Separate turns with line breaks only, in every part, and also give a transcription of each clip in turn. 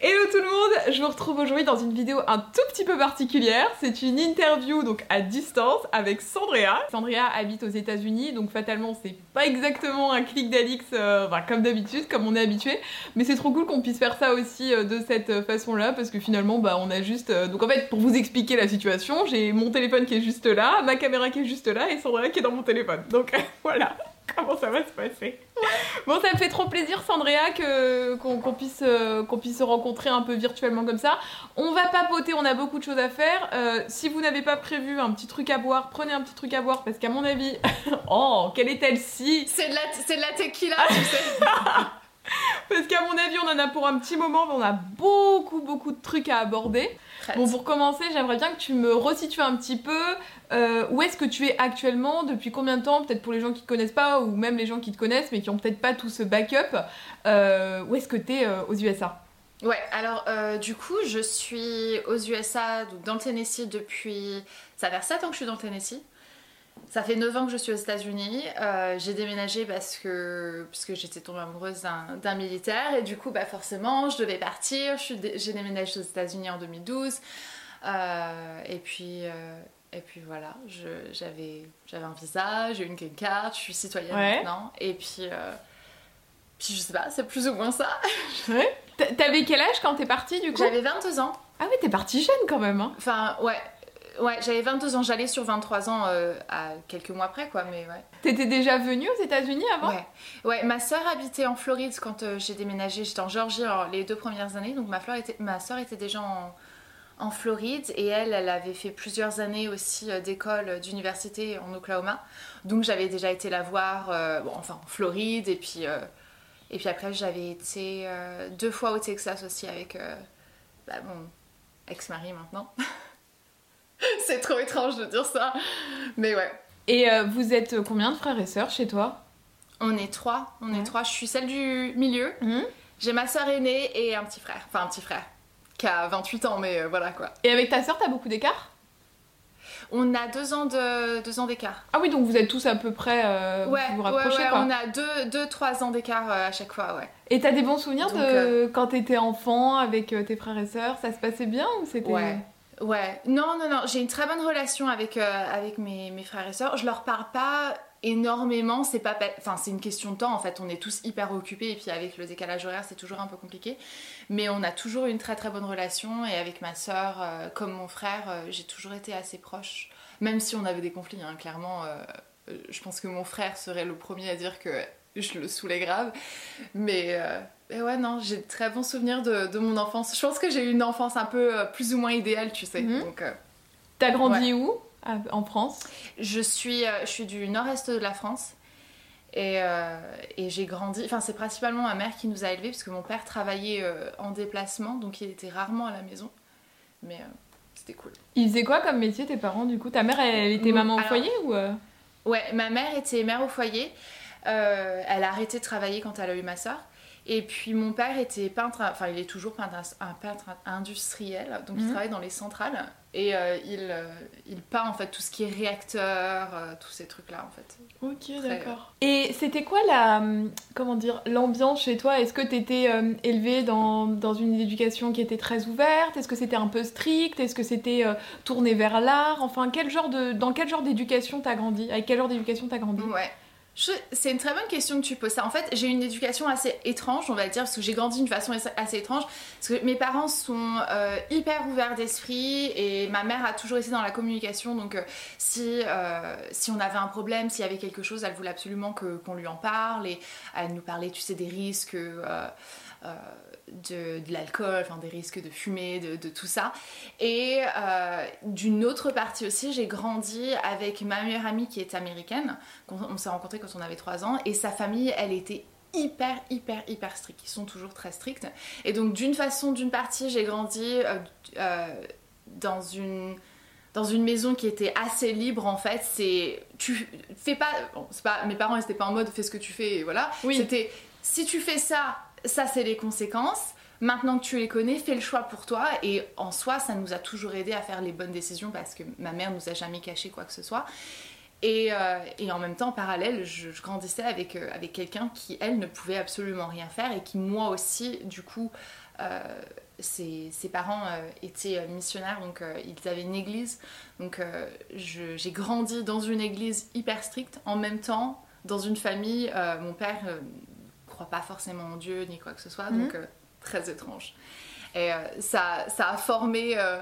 Hello tout le monde, je vous retrouve aujourd'hui dans une vidéo un tout petit peu particulière. C'est une interview donc à distance avec Sandrea. Sandrea habite aux États-Unis, donc fatalement c'est pas exactement un clic d'Alix euh, comme d'habitude, comme on est habitué, mais c'est trop cool qu'on puisse faire ça aussi euh, de cette façon-là parce que finalement bah on a juste euh, donc en fait pour vous expliquer la situation, j'ai mon téléphone qui est juste là, ma caméra qui est juste là et Sandrea qui est dans mon téléphone. Donc voilà comment ça va se passer. Bon, ça me fait trop plaisir, Sandrea, que, qu'on, puisse, euh, qu'on puisse se rencontrer un peu virtuellement comme ça. On va papoter, on a beaucoup de choses à faire. Euh, si vous n'avez pas prévu un petit truc à boire, prenez un petit truc à boire parce qu'à mon avis. oh, quelle est-elle-ci
C'est de la, c'est de la tequila, tu sais.
Parce qu'à mon avis, on en a pour un petit moment, mais on a beaucoup, beaucoup de trucs à aborder. Bon, pour commencer, j'aimerais bien que tu me resitues un petit peu euh, où est-ce que tu es actuellement, depuis combien de temps, peut-être pour les gens qui te connaissent pas, ou même les gens qui te connaissent, mais qui ont peut-être pas tout ce backup. Euh, où est-ce que tu es euh, aux USA?
Ouais, alors du coup, je suis aux USA, donc dans le Tennessee depuis. Ça fait 7 ans que je suis dans le Tennessee. Ça fait 9 ans que je suis aux États-Unis. J'ai déménagé parce que, parce que j'étais tombée amoureuse d'un militaire et du coup, bah forcément, je devais partir. J'ai déménagé aux États-Unis en 2012. Euh, et puis. Et puis voilà, j'avais un visa, j'ai une green card, je suis citoyenne maintenant. Et puis, puis je sais pas, c'est plus ou moins ça.
Ouais. T'avais quel âge quand t'es partie du coup?
J'avais 22 ans.
Ah oui, t'es partie jeune quand même. Hein.
Enfin, ouais, Ouais, j'avais 22 ans, j'allais sur 23 ans euh, à quelques mois près, quoi, mais ouais.
T'étais déjà venue aux États-Unis avant?
Ouais, ouais ma soeur habitait en Floride quand euh, j'ai déménagé, j'étais en Géorgie les deux premières années, donc ma, était, ma soeur était déjà en, en, Floride et elle, elle avait fait plusieurs années aussi euh, d'école, d'université en Oklahoma, donc j'avais déjà été la voir, bon, enfin en Floride, et puis, et puis après j'avais été deux fois au Texas aussi avec bah, mon ex-mari maintenant. c'est trop étrange de dire ça. Mais ouais.
Et euh, vous êtes combien de frères et sœurs chez toi?
On est trois. On est trois. Je suis celle du milieu. Mhm. J'ai ma sœur aînée et un petit frère. Enfin, un petit frère. Qui a 28 ans, mais euh, voilà quoi.
Et avec ta sœur, t'as beaucoup d'écart?
On a deux ans de deux ans d'écart.
Ah oui, donc vous êtes tous à peu près
euh, ouais, vous, vous rapprochez ouais, ouais, on a deux, deux, trois ans d'écart à chaque fois, ouais.
Et t'as des bons souvenirs de quand t'étais enfant avec tes frères et sœurs? Ça se passait bien ou c'était
Ouais. Ouais, non, non, non, j'ai une très bonne relation avec, euh, avec mes, mes, frères et sœurs. Je leur parle pas énormément, c'est pas enfin c'est une question de temps en fait, on est tous hyper occupés et puis avec le décalage horaire, c'est toujours un peu compliqué, mais on a toujours une très très bonne relation et avec ma sœur euh, comme mon frère, euh, j'ai toujours été assez proche. Même si on avait des conflits hein, clairement je pense que mon frère serait le premier à dire que je le saoulais grave. Mais, euh, ouais, non, j'ai de très bons souvenirs de, mon enfance. Je pense que j'ai eu une enfance un peu euh, plus ou moins idéale, tu sais. Mhm. Donc, euh,
T'as grandi où En France?
Je suis, je suis du nord-est de la France. Et, et j'ai grandi, enfin c'est principalement ma mère qui nous a élevés parce que mon père travaillait en déplacement, donc il était rarement à la maison. Mais c'était cool.
Il faisait quoi comme métier tes parents du coup? Ta mère elle, était maman au foyer ou
Ouais, ma mère était mère au foyer. Euh, elle a arrêté de travailler quand elle a eu ma soeur. Et puis mon père était peintre, enfin il est toujours peintre, un peintre industriel, donc il mhm. travaille dans les centrales et euh, il, euh, il, peint en fait tout ce qui est réacteur, tous ces trucs là en fait.
Ok d'accord. Et c'était quoi la, comment dire, l'ambiance chez toi? Est-ce que tu étais élevée dans, dans, une éducation qui était très ouverte? Est-ce que c'était un peu strict Est-ce que c'était tourné vers l'art? Enfin quel genre de, dans quel genre d'éducation t'as grandi? Avec quel genre d'éducation t'as grandi?
Ouais. C'est une très bonne question que tu poses. En fait, j'ai une éducation assez étrange, on va dire, parce que j'ai grandi d'une façon assez étrange. Parce que mes parents sont euh, hyper ouverts d'esprit et ma mère a toujours été dans la communication. Donc, euh, si, euh, si on avait un problème, s'il y avait quelque chose, elle voulait absolument qu'on lui en parle. Et elle nous parlait, tu sais, des risques de, l'alcool, enfin des risques de fumer, de, tout ça. Et euh, d'une autre partie aussi, j'ai grandi avec ma meilleure amie qui est américaine. On, s'est rencontrés quand on avait 3 ans et sa famille, elle était hyper hyper hyper stricte. Ils sont toujours très stricts. Et donc d'une façon, d'une partie, j'ai grandi euh, euh, dans une dans une maison qui était assez libre en fait c'est tu fais pas bon, c'est pas mes parents n'étaient pas en mode fais ce que tu fais et voilà
Oui.
c'était si tu fais ça ça c'est les conséquences. Maintenant que tu les connais fais le choix pour toi. Et en soi ça nous a toujours aidé à faire les bonnes décisions parce que ma mère nous a jamais caché quoi que ce soit. Et, euh, en même temps, en parallèle, je, grandissais avec, euh, avec quelqu'un qui, elle, ne pouvait absolument rien faire et qui, moi aussi, du coup, euh, ses, ses parents étaient missionnaires, donc ils avaient une église. Donc j'ai grandi dans une église hyper stricte, en même temps, dans une famille, mon père croit pas forcément en Dieu ni quoi que ce soit, donc euh, très étrange. Et euh, ça, ça a formé euh,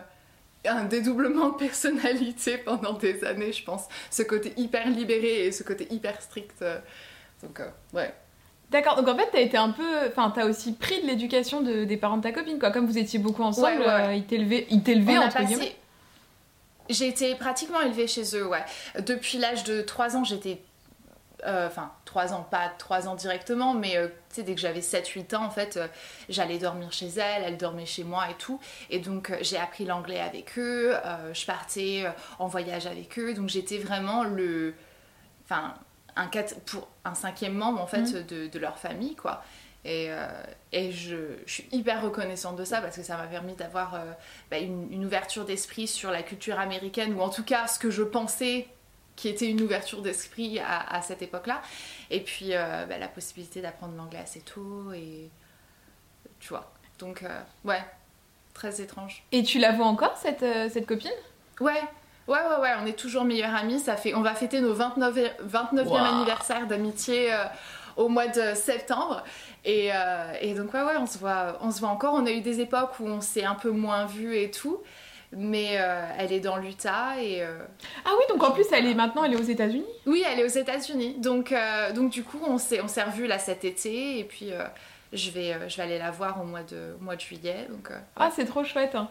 un dédoublement de personnalité pendant des années, je pense. Ce côté hyper libéré et ce côté hyper strict. donc, ouais.
D'accord, donc en fait, t'as été un peu. Enfin, t'as aussi pris de l'éducation de- des parents de ta copine, quoi. Comme vous étiez beaucoup ensemble,
Ouais, ouais, ouais.
ils t'élevaient, ils t'élevaient entre
passé-
guillemets.
J'ai été pratiquement élevée chez eux, ouais. Depuis l'âge de 3 ans, j'étais. Euh, Enfin, 3 ans, pas 3 ans directement, mais euh, tu sais, dès que j'avais 7-8 ans, en fait, euh, j'allais dormir chez elle, elle dormait chez moi et tout. Et donc, j'ai appris l'anglais avec eux, je partais en voyage avec eux, donc j'étais vraiment le. Enfin, un, quat- pour un cinquième membre, en fait,
Mhm.
de, de leur famille, quoi. Et, et je, je suis hyper reconnaissante de ça parce que ça m'a permis d'avoir bah, une, une ouverture d'esprit sur la culture américaine, ou en tout cas ce que je pensais qui était une ouverture d'esprit à, à cette époque-là. Et puis euh, bah, la possibilité d'apprendre l'anglais assez tôt, et tu vois. Donc, euh, ouais, très étrange.
Et tu la vois encore, cette, euh, cette copine?
Ouais, ouais, ouais, ouais, on est toujours meilleurs amis. Ça fait, on va fêter nos 29, 29e
Wow.
anniversaire d'amitié euh, au mois de septembre. Et, euh, et donc, ouais, ouais, on se, voit, on se voit encore. On a eu des époques où on s'est un peu moins vu et tout. Mais euh, elle est dans l'Utah et. euh,
Ah oui, donc en plus, elle est maintenant, elle est aux États-Unis.
Oui, elle est aux États-Unis. Donc, euh, donc du coup, on s'est, on s'est revus là cet été. Et puis, je, vais, je vais aller la voir au mois de, au mois de juillet. Donc,
Ah, c'est trop chouette. hein.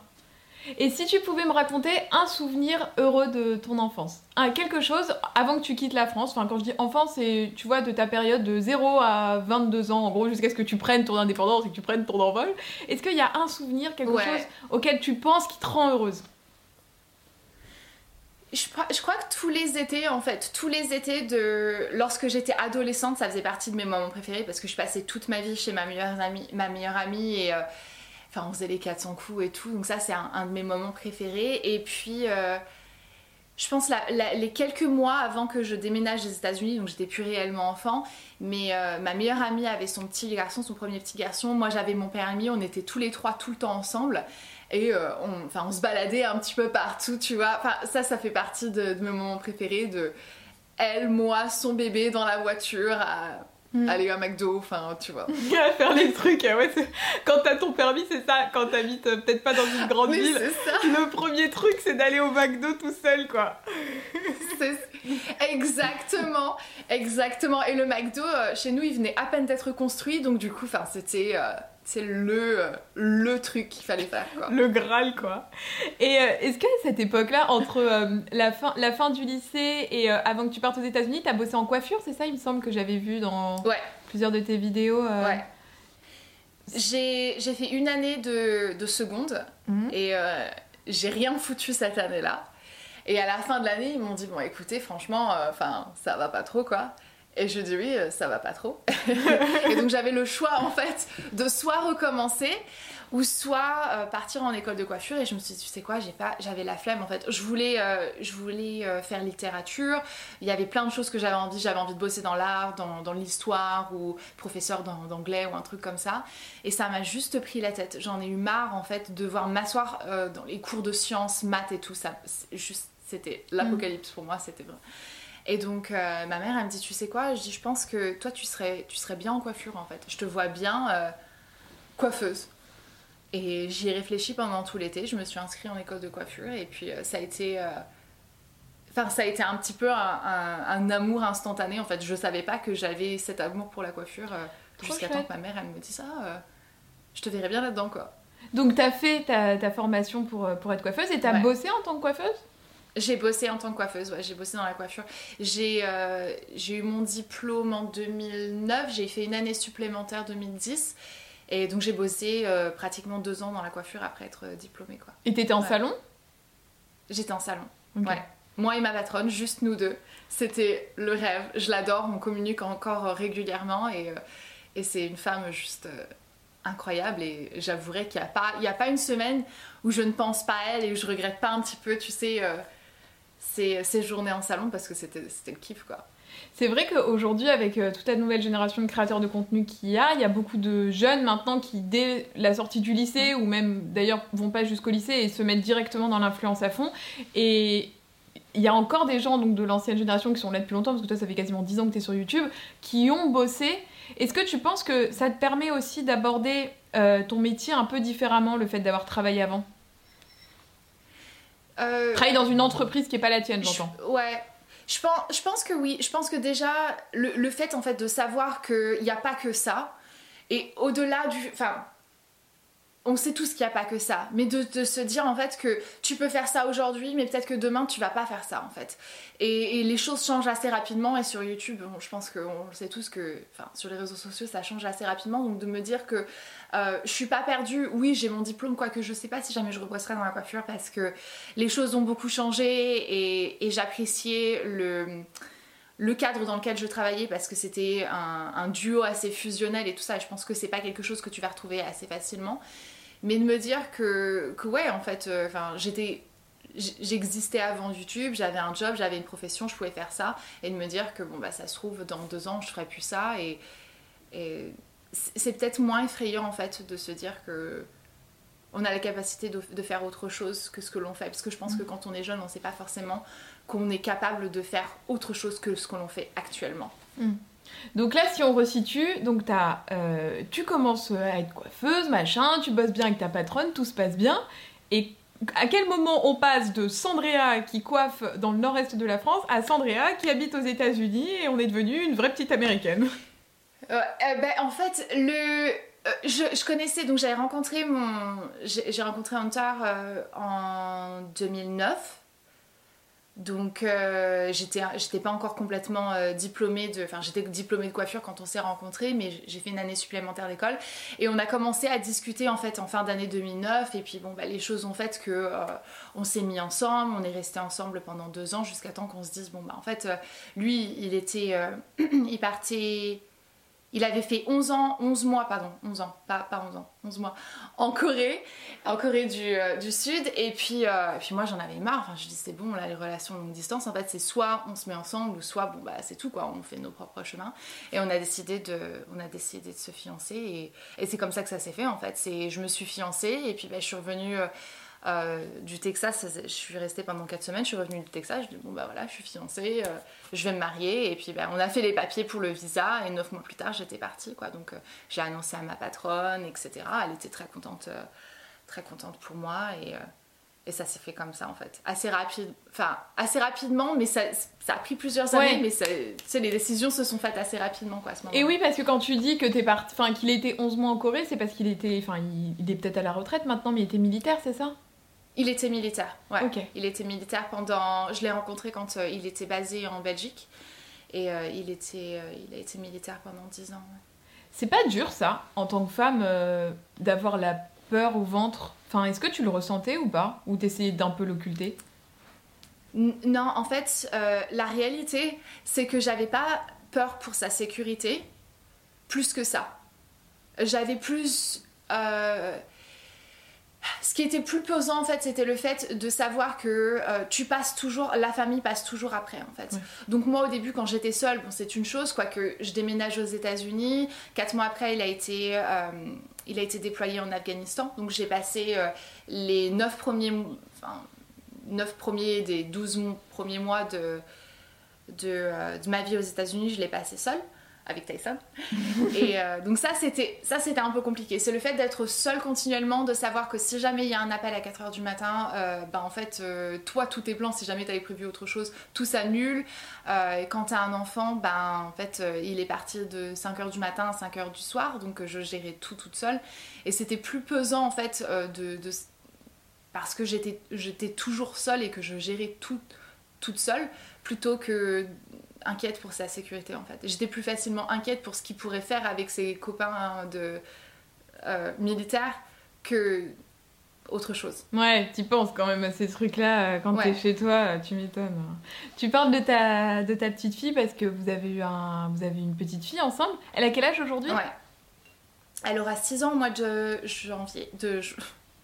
Et si tu pouvais me raconter un souvenir heureux de ton enfance un, Quelque chose avant que tu quittes la France. Enfin, quand je dis enfance, c'est, tu vois, de ta période de 0 à 22 ans, en gros, jusqu'à ce que tu prennes ton indépendance et que tu prennes ton envol. Est-ce qu'il y a un souvenir, quelque
Ouais.
chose auquel tu penses qui te rend heureuse?
Je, crois- je crois que tous les étés, en fait, tous les étés de lorsque j'étais adolescente, ça faisait partie de mes moments préférés parce que je passais toute ma vie chez ma meilleure amie, ma meilleure amie et euh, enfin on faisait les 400 coups et tout. Donc ça c'est un, de mes moments préférés. Et puis euh, je pense les quelques mois avant que je déménage des États-Unis, donc j'étais plus réellement enfant, mais euh, ma meilleure amie avait son petit garçon, son premier petit garçon. Moi j'avais mon permis, on était tous les trois tout le temps ensemble. Et euh, on, enfin, on se baladait un petit peu partout, tu vois. Enfin, ça, ça fait partie de, mes moments préférés, de elle, moi, son bébé dans la voiture,
Mm.
aller à McDo, enfin, tu vois.
à faire les trucs. ah Ouais, quand t'as ton permis, c'est ça. Quand t'habites euh, peut-être pas dans une grande ville,
ça.
le premier truc, c'est d'aller au McDo tout seul, quoi.
Exactement, exactement. Et le McDo, euh, chez nous, il venait à peine d'être construit, donc du coup, enfin, c'était euh, c'est le, le truc qu'il fallait faire, quoi.
Le Graal, quoi. Et euh, est-ce qu'à cette époque-là, entre euh, la, fin, la fin du lycée et euh, avant que tu partes aux États-Unis, t'as bossé en coiffure, c'est ça Il me semble que j'avais vu dans
Ouais.
plusieurs de tes vidéos.
Ouais. J'ai j'ai fait une année de, de seconde
Mhm.
et j'ai rien foutu cette année-là. Et à la fin de l'année, ils m'ont dit Bon, écoutez, franchement, enfin, ça va pas trop quoi. Et je dis Oui, euh, ça va pas trop. et donc j'avais le choix en fait de soit recommencer ou soit euh, partir en école de coiffure. Et je me suis dit Tu sais quoi, j'ai pas, j'avais la flemme en fait. Je voulais, euh, je voulais faire littérature. Il y avait plein de choses que j'avais envie. J'avais envie de bosser dans l'art, dans, l'histoire ou professeur d'an- d'anglais ou un truc comme ça. Et ça m'a juste pris la tête. J'en ai eu marre en fait de devoir m'asseoir dans les cours de sciences, maths et tout ça. C'était l'apocalypse pour moi, c'était vrai. Et donc euh, ma mère elle me dit tu sais quoi Je dis je pense que toi tu serais tu serais bien en coiffure en fait. Je te vois bien euh, coiffeuse. Et j'y ai réfléchi pendant tout l'été. Je me suis inscrite en école de coiffure et puis euh, ça a été Enfin, ça a été un petit peu un, un- un amour instantané en fait. Je savais pas que j'avais cet amour pour la coiffure jusqu'à temps que ma mère elle me dise ça. je te verrais bien là-dedans quoi.
Donc t'as fait ta, ta formation pour, pour être coiffeuse et t'as
Ouais.
bossé en tant que coiffeuse?
J'ai bossé en tant que coiffeuse, ouais, j'ai bossé dans la coiffure. J'ai euh, eu mon diplôme en 2009, j'ai fait une année supplémentaire 2010. Et donc j'ai bossé euh, pratiquement deux ans dans la coiffure après être euh, diplômée quoi.
Et t'étais en
Ouais.
salon?
J'étais en salon. Ouais. Moi et ma patronne, juste nous deux. C'était le rêve. Je l'adore. On communique encore régulièrement et, et c'est une femme juste incroyable et j'avouerai qu'il n'y a, pas, il a pas une semaine où je ne pense pas à elle et où je regrette pas un petit peu, tu sais, ces, journées en salon parce que c'était le kiff quoi.
C'est vrai qu'aujourd'hui, avec euh, toute la nouvelle génération de créateurs de contenu qu'il y a, il y a beaucoup de jeunes maintenant qui, dès la sortie du lycée, ou même d'ailleurs vont pas jusqu'au lycée et se mettent directement dans l'influence à fond. Et il y a encore des gens donc, de l'ancienne génération qui sont là depuis longtemps, parce que toi, ça fait quasiment 10 ans que tu es sur YouTube, qui ont bossé est-ce que tu penses que ça te permet aussi d'aborder euh, ton métier un peu différemment, le fait d'avoir travaillé avant? Euh... Travailler dans une entreprise qui n'est pas la tienne, j'entends.
Ouais. Je pense, je pense que oui. Je pense que déjà, le, le fait en fait de savoir qu'il n'y a pas que ça, et au-delà du... Enfin, on sait tous qu'il n'y a pas que ça, mais de, se dire en fait que tu peux faire ça aujourd'hui, mais peut-être que demain tu vas pas faire ça en fait. Et, les choses changent assez rapidement. Et sur YouTube, je pense qu'on sait tous que, enfin sur les réseaux sociaux ça change assez rapidement, donc de me dire que euh, je suis pas perdue, oui j'ai mon diplôme, quoique je sais pas si jamais je rebosserai dans la coiffure parce que les choses ont beaucoup changé. Et, j'appréciais le cadre dans lequel je travaillais parce que c'était un, un, duo assez fusionnel et tout ça. Et je pense que c'est pas quelque chose que tu vas retrouver assez facilement mais de me dire que, que ouais, en fait, euh, j'étais j'existais avant YouTube, j'avais un job, j'avais une profession, je pouvais faire ça, et de me dire que bon bah ça se trouve dans deux ans je ferai plus ça, et, et c'est peut-être moins effrayant en fait de se dire que on a la capacité de, de faire autre chose que ce que l'on fait, parce que je pense que mm. quand on est jeune, on ne sait pas forcément qu'on est capable de faire autre chose que ce que l'on fait actuellement.
Mm. Donc là, si on resitue, donc as, euh, tu commences à être coiffeuse, machin, tu bosses bien avec ta patronne, tout se passe bien. Et à quel moment on passe de Sandrea qui coiffe dans le nord-est de la France à Sandrea qui habite aux États-Unis et on est devenue une vraie petite américaine?
Euh, euh, ben, En fait, le... Je, je, connaissais, donc j'avais rencontré mon... J'ai rencontré Hunter en 2009 donc euh, j'étais pas encore complètement euh, diplômée de enfin j'étais diplômée de coiffure quand on s'est rencontrés mais j'ai fait une année supplémentaire d'école. Et on a commencé à discuter en fait en fin d'année 2009 et puis bon bah les choses ont fait que euh, on s'est mis ensemble. On est resté ensemble pendant deux ans jusqu'à temps qu'on se dise bon bah en fait lui il était il partait il avait fait 11 ans, 11 mois, pardon, 11 ans, pas, pas 11 ans, 11 mois, en Corée, en Corée du, euh, Sud. Et puis, euh, puis moi, j'en avais marre. Enfin, je dis, c'est bon, là, les relations longue distance, en fait, c'est soit on se met ensemble, soit, bon, bah, c'est tout, quoi, on fait nos propres chemins. Et on a décidé de, on a décidé de se fiancer. Et, et c'est comme ça que ça s'est fait, en fait. C'est, je me suis fiancée, et puis, bah, je suis revenue. Euh, euh, du Texas, je suis restée pendant 4 semaines, je suis revenue du Texas, je dis bon bah voilà, je suis fiancée, euh, je vais me marier, et puis bah, on a fait les papiers pour le visa, et 9 mois plus tard j'étais partie quoi, donc euh, j'ai annoncé à ma patronne, etc. Elle était très contente, très contente pour moi, et, et ça s'est fait comme ça en fait, assez rapide, enfin assez rapidement, mais ça, ça a pris plusieurs années, mais ça, les décisions se sont faites assez rapidement quoi à ce moment.
Et oui, parce que quand tu dis que t'es parti, enfin qu'il était 11 mois en Corée, c'est parce qu'il était, enfin il, il est peut-être à la retraite maintenant, mais il était militaire, c'est ça?
Il était militaire, ouais. Il était militaire pendant. Je l'ai rencontré quand euh, il était basé en Belgique. Et euh, il, était, euh, il a été militaire pendant 10 ans.
C'est pas dur, ça, en tant que femme, d'avoir la peur au ventre? Enfin, est-ce que tu le ressentais ou pas? Ou t'essayais d'un peu l'occulter?
Non, en fait, la réalité, c'est que j'avais pas peur pour sa sécurité, plus que ça. J'avais plus ce qui était plus pesant en fait, c'était le fait de savoir que euh, tu passes toujours, la famille passe toujours après en fait. Donc moi au début quand j'étais seule, bon c'est une chose, quoique je déménage aux États-Unis. Quatre mois après, il a été, euh, il a été déployé en Afghanistan. Donc j'ai passé euh, les neuf premiers, enfin, 9 premiers des 12 premiers mois de, de, de ma vie aux États-Unis, je l'ai passé seule avec Tyson. et euh, donc ça c'était ça c'était un peu compliqué. C'est le fait d'être seul continuellement, de savoir que si jamais il y a un appel à 4h du matin, euh, ben en fait euh, toi tout est blanc si jamais tu avais prévu autre chose, tout s'annule. et quand tu as un enfant, ben en fait il est parti de 5h du matin à 5h du soir, donc je gérais tout toute seule. Et c'était plus pesant en fait de parce que j'étais j'étais toujours seule et que je gérais tout toute seule plutôt que inquiète pour sa sécurité en fait. J'étais plus facilement inquiète pour ce qu'il pourrait faire avec ses copains de euh, militaires que autre chose.
Ouais, tu penses quand même à ces trucs-là quand tu t'es chez toi, tu m'étonnes. Tu parles de ta, de ta petite fille parce que vous avez eu un, vous avez une petite fille ensemble. Elle a quel âge aujourd'hui?
Ouais. Elle aura 6 ans au mois de janvier, de,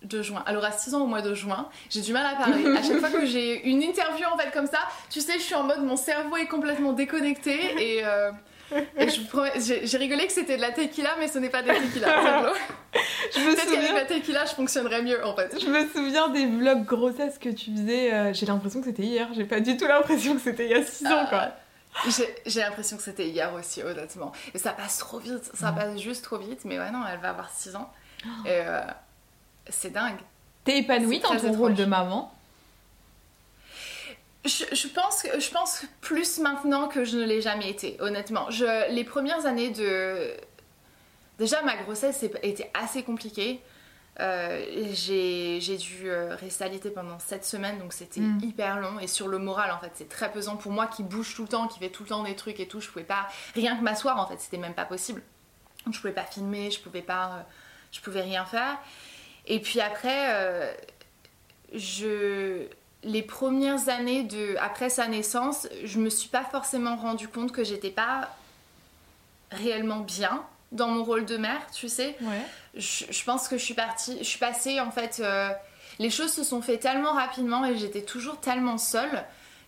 de juin. Elle aura 6 ans au mois de juin. J'ai du mal à parler. à chaque fois que j'ai une interview en fait comme ça, tu sais, je suis en mode mon cerveau est complètement déconnecté et. Euh, j'ai rigolé que c'était de la tequila, mais ce n'est pas de la tequila. je me Peut-être qu'avec la tequila, je fonctionnerais mieux en fait.
Je me souviens des vlogs grossesse que tu faisais. Euh, j'ai l'impression que c'était hier. J'ai pas du tout l'impression que c'était il y a 6 ans quoi.
J'ai l'impression que c'était hier aussi, honnêtement. Et ça passe trop vite. Ça mm. passe juste trop vite. Mais ouais, non, elle va avoir 6 ans. Oh. Et euh, c'est dingue.
T'es épanouie dans ton rôle de maman?
Je, pense, je pense plus maintenant que je ne l'ai jamais été, honnêtement. Je, les premières années de... Déjà, ma grossesse était assez compliquée. Euh, j'ai dû euh, rester alitée pendant 7 semaines, donc c'était mm. hyper long. Et sur le moral, en fait, c'est très pesant pour moi qui bouge tout le temps, qui fait tout le temps des trucs et tout. Je pouvais pas rien que m'asseoir, en fait, c'était même pas possible. Je pouvais pas filmer, je pouvais pas, euh, je pouvais rien faire. Et puis après, je les premières années de, après sa naissance, je me suis pas forcément rendu compte que j'étais pas réellement bien dans mon rôle de mère, tu sais. Je, pense que je suis partie, je suis passée en fait. Euh, les choses se sont fait tellement rapidement et j'étais toujours tellement seule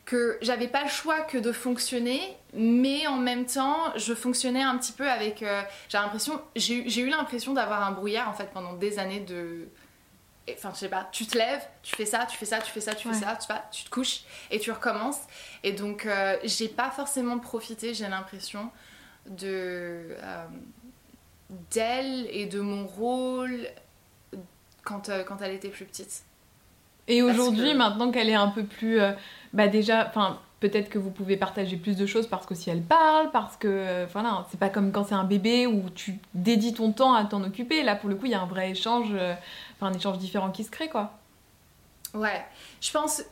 que j'avais pas le choix que de fonctionner, mais en même temps, je fonctionnais un petit peu avec. Euh, j'ai l'impression, j'ai eu l'impression d'avoir un brouillard en fait pendant des années de enfin je sais pas, tu te lèves, tu fais ça, tu fais ça, tu fais ça, tu fais ça, tu, vas, tu te couches et tu recommences. Et donc euh, j'ai pas forcément profité, j'ai l'impression, de euh, d'elle et de mon rôle quand, euh, quand elle était plus petite.
Et aujourd'hui, maintenant qu'elle est un peu plus, bah déjà, enfin peut-être que vous pouvez partager plus de choses parce que si elle parle, parce que voilà, c'est pas comme quand c'est un bébé où tu dédies ton temps à t'en occuper. Là, pour le coup, il y a un vrai échange un échange différent qui se crée, quoi.
Ouais, je pense,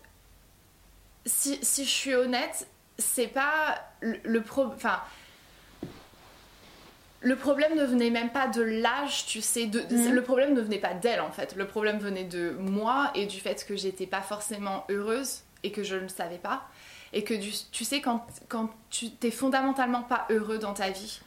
si, si je suis honnête, c'est pas le, problème... Enfin, le problème ne venait même pas de l'âge, tu sais. De, mhm. Le problème ne venait pas d'elle, en fait. Le problème venait de moi et du fait que j'étais pas forcément heureuse et que je ne savais pas. Et que tu sais, quand, quand tu t'es fondamentalement pas heureux dans ta vie,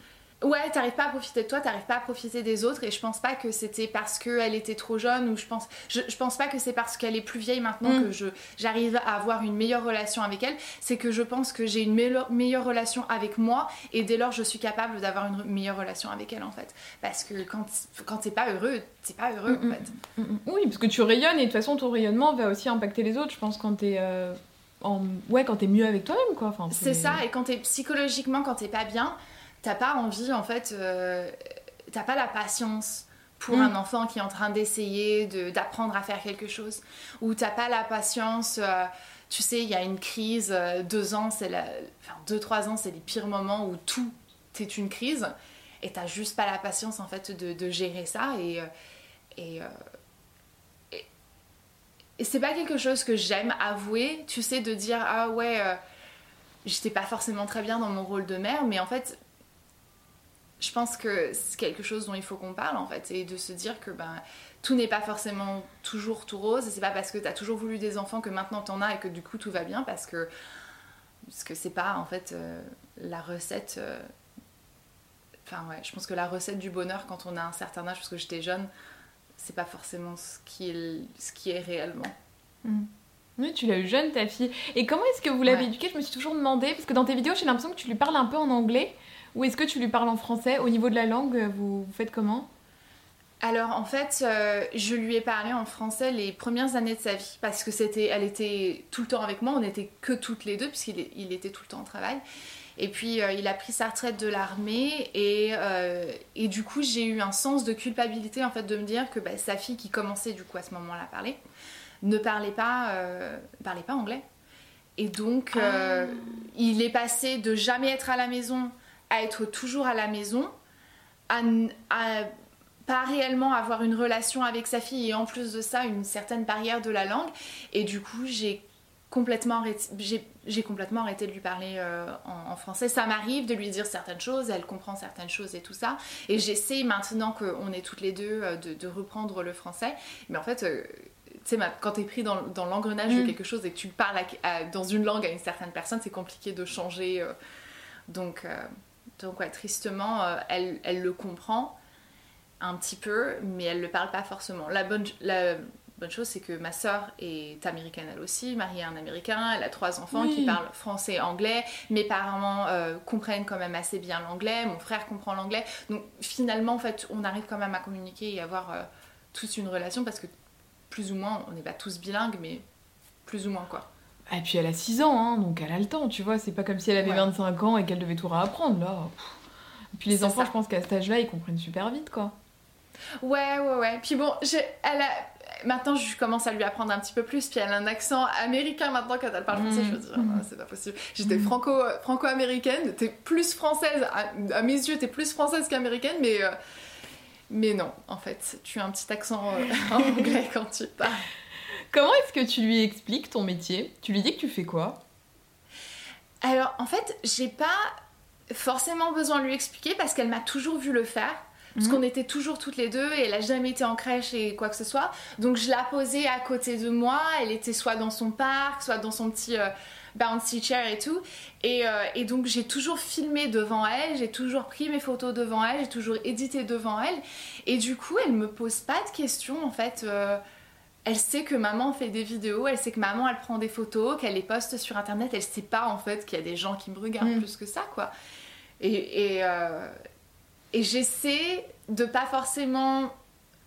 Ouais, t'arrives pas à profiter de toi, t'arrives pas à profiter des autres, et je pense pas que c'était parce qu'elle était trop jeune, ou je pense, je, pense pas que c'est parce qu'elle est plus vieille maintenant mm. que je, j'arrive à avoir une meilleure relation avec elle, c'est que je pense que j'ai une meilleure, meilleure relation avec moi, et dès lors je suis capable d'avoir une meilleure relation avec elle en fait. Parce que quand, quand t'es pas heureux, t'es pas heureux en mm, fait.
Mm, oui, parce que tu rayonnes, et de toute façon ton rayonnement va aussi impacter les autres, je pense, quand t'es. Euh, en... Ouais, quand t'es mieux avec toi-même, quoi. Enfin,
c'est ça, et quand t'es psychologiquement, quand t'es pas bien, t'as pas envie, en fait, euh, t'as pas la patience pour mm. un enfant qui est en train d'essayer d'apprendre à faire quelque chose. Ou t'as pas la patience, euh, tu sais, il y a une crise, euh, deux ans, c'est la... enfin, deux, trois ans, c'est les pires moments où tout est une crise. Et t'as juste pas la patience, en fait, de, gérer ça. Et, et, et, et c'est pas quelque chose que j'aime avouer, tu sais, de dire, ah ouais j'étais pas forcément très bien dans mon rôle de mère, mais en fait, je pense que c'est quelque chose dont il faut qu'on parle en fait et de se dire que ben tout n'est pas forcément toujours tout rose et c'est pas parce que tu as toujours voulu des enfants que maintenant t'en as et que du coup tout va bien parce que parce que c'est pas en fait euh, la recette euh, enfin ouais je pense que la recette du bonheur quand on a un certain âge parce que j'étais jeune c'est pas forcément ce qui est ce qui est réellement
mm. Oui, tu l'as eu jeune, ta fille. Et comment est-ce que vous l'avez éduquée? Je me suis toujours demandé, parce que dans tes vidéos, j'ai l'impression que tu lui parles un peu en anglais. Ou est-ce que tu lui parles en français Au niveau de la langue, vous, faites comment?
Alors en fait, euh, je lui ai parlé en français les premières années de sa vie parce que c'était, elle était tout le temps avec moi. On n'était que toutes les deux puisqu'il il était tout le temps au travail. Et puis euh, il a pris sa retraite de l'armée et, euh, et, du coup j'ai eu un sens de culpabilité en fait de me dire que bah, sa fille qui commençait du coup à ce moment-là à parler ne parlait pas, parlait pas anglais. Et donc ah. il est passé de jamais être à la maison à être toujours à la maison, à, pas réellement avoir une relation avec sa fille et en plus de ça une certaine barrière de la langue. Et du coup, j'ai complètement j'ai complètement arrêté de lui parler en, français. Ça m'arrive de lui dire certaines choses, elle comprend certaines choses et tout ça. Et j'essaie maintenant qu'on est toutes les deux de, reprendre le français. Mais en fait, tu sais, quand t'es pris dans, l'engrenage de mm. quelque chose et que tu parles dans une langue à une certaine personne, c'est compliqué de changer. donc, donc ouais, tristement, elle, elle, le comprend un petit peu, mais elle ne le parle pas forcément. La bonne, la bonne chose, c'est que ma sœur est américaine elle aussi, mariée à un américain, elle a trois enfants qui parlent français et anglais, mes parents euh, comprennent quand même assez bien l'anglais, mon frère comprend l'anglais, donc finalement, en fait, on arrive quand même à communiquer et avoir euh, tous une relation parce que plus ou moins, on n'est pas tous bilingues, mais plus ou moins quoi.
Et puis elle a 6 ans, hein, donc elle a le temps, tu vois, c'est pas comme si elle avait 25 ans et qu'elle devait tout réapprendre là. Et puis les enfants, je pense qu'à cet âge-là, ils comprennent super vite quoi.
Ouais, ouais, ouais. Puis bon, elle a... maintenant je commence à lui apprendre un petit peu plus, puis elle a un accent américain maintenant quand elle parle français. Je me dis, mm. oh, c'est pas possible. J'étais mm. franco, franco-américaine, t'es plus française, à, mes yeux, t'es plus française qu'américaine, mais, euh, mais non, en fait, tu as un petit accent euh, anglais quand tu parles.
Comment est-ce que tu lui expliques ton métier? Tu lui dis que tu fais quoi?
Alors, en fait, j'ai pas forcément besoin de lui expliquer parce qu'elle m'a toujours vu le faire. Parce qu'on mhm. était toujours toutes les deux et elle a jamais été en crèche et quoi que ce soit. Donc je la posais à côté de moi. Elle était soit dans son parc, soit dans son petit euh, bouncy chair et tout. Et, euh, et donc j'ai toujours filmé devant elle, j'ai toujours pris mes photos devant elle, j'ai toujours édité devant elle. Et du coup, elle me pose pas de questions en fait. Euh, elle sait que maman fait des vidéos, elle sait que maman elle prend des photos, qu'elle les poste sur internet. Elle sait pas en fait qu'il y a des gens qui me regardent mm. plus que ça quoi. Et, et, et j'essaie de pas forcément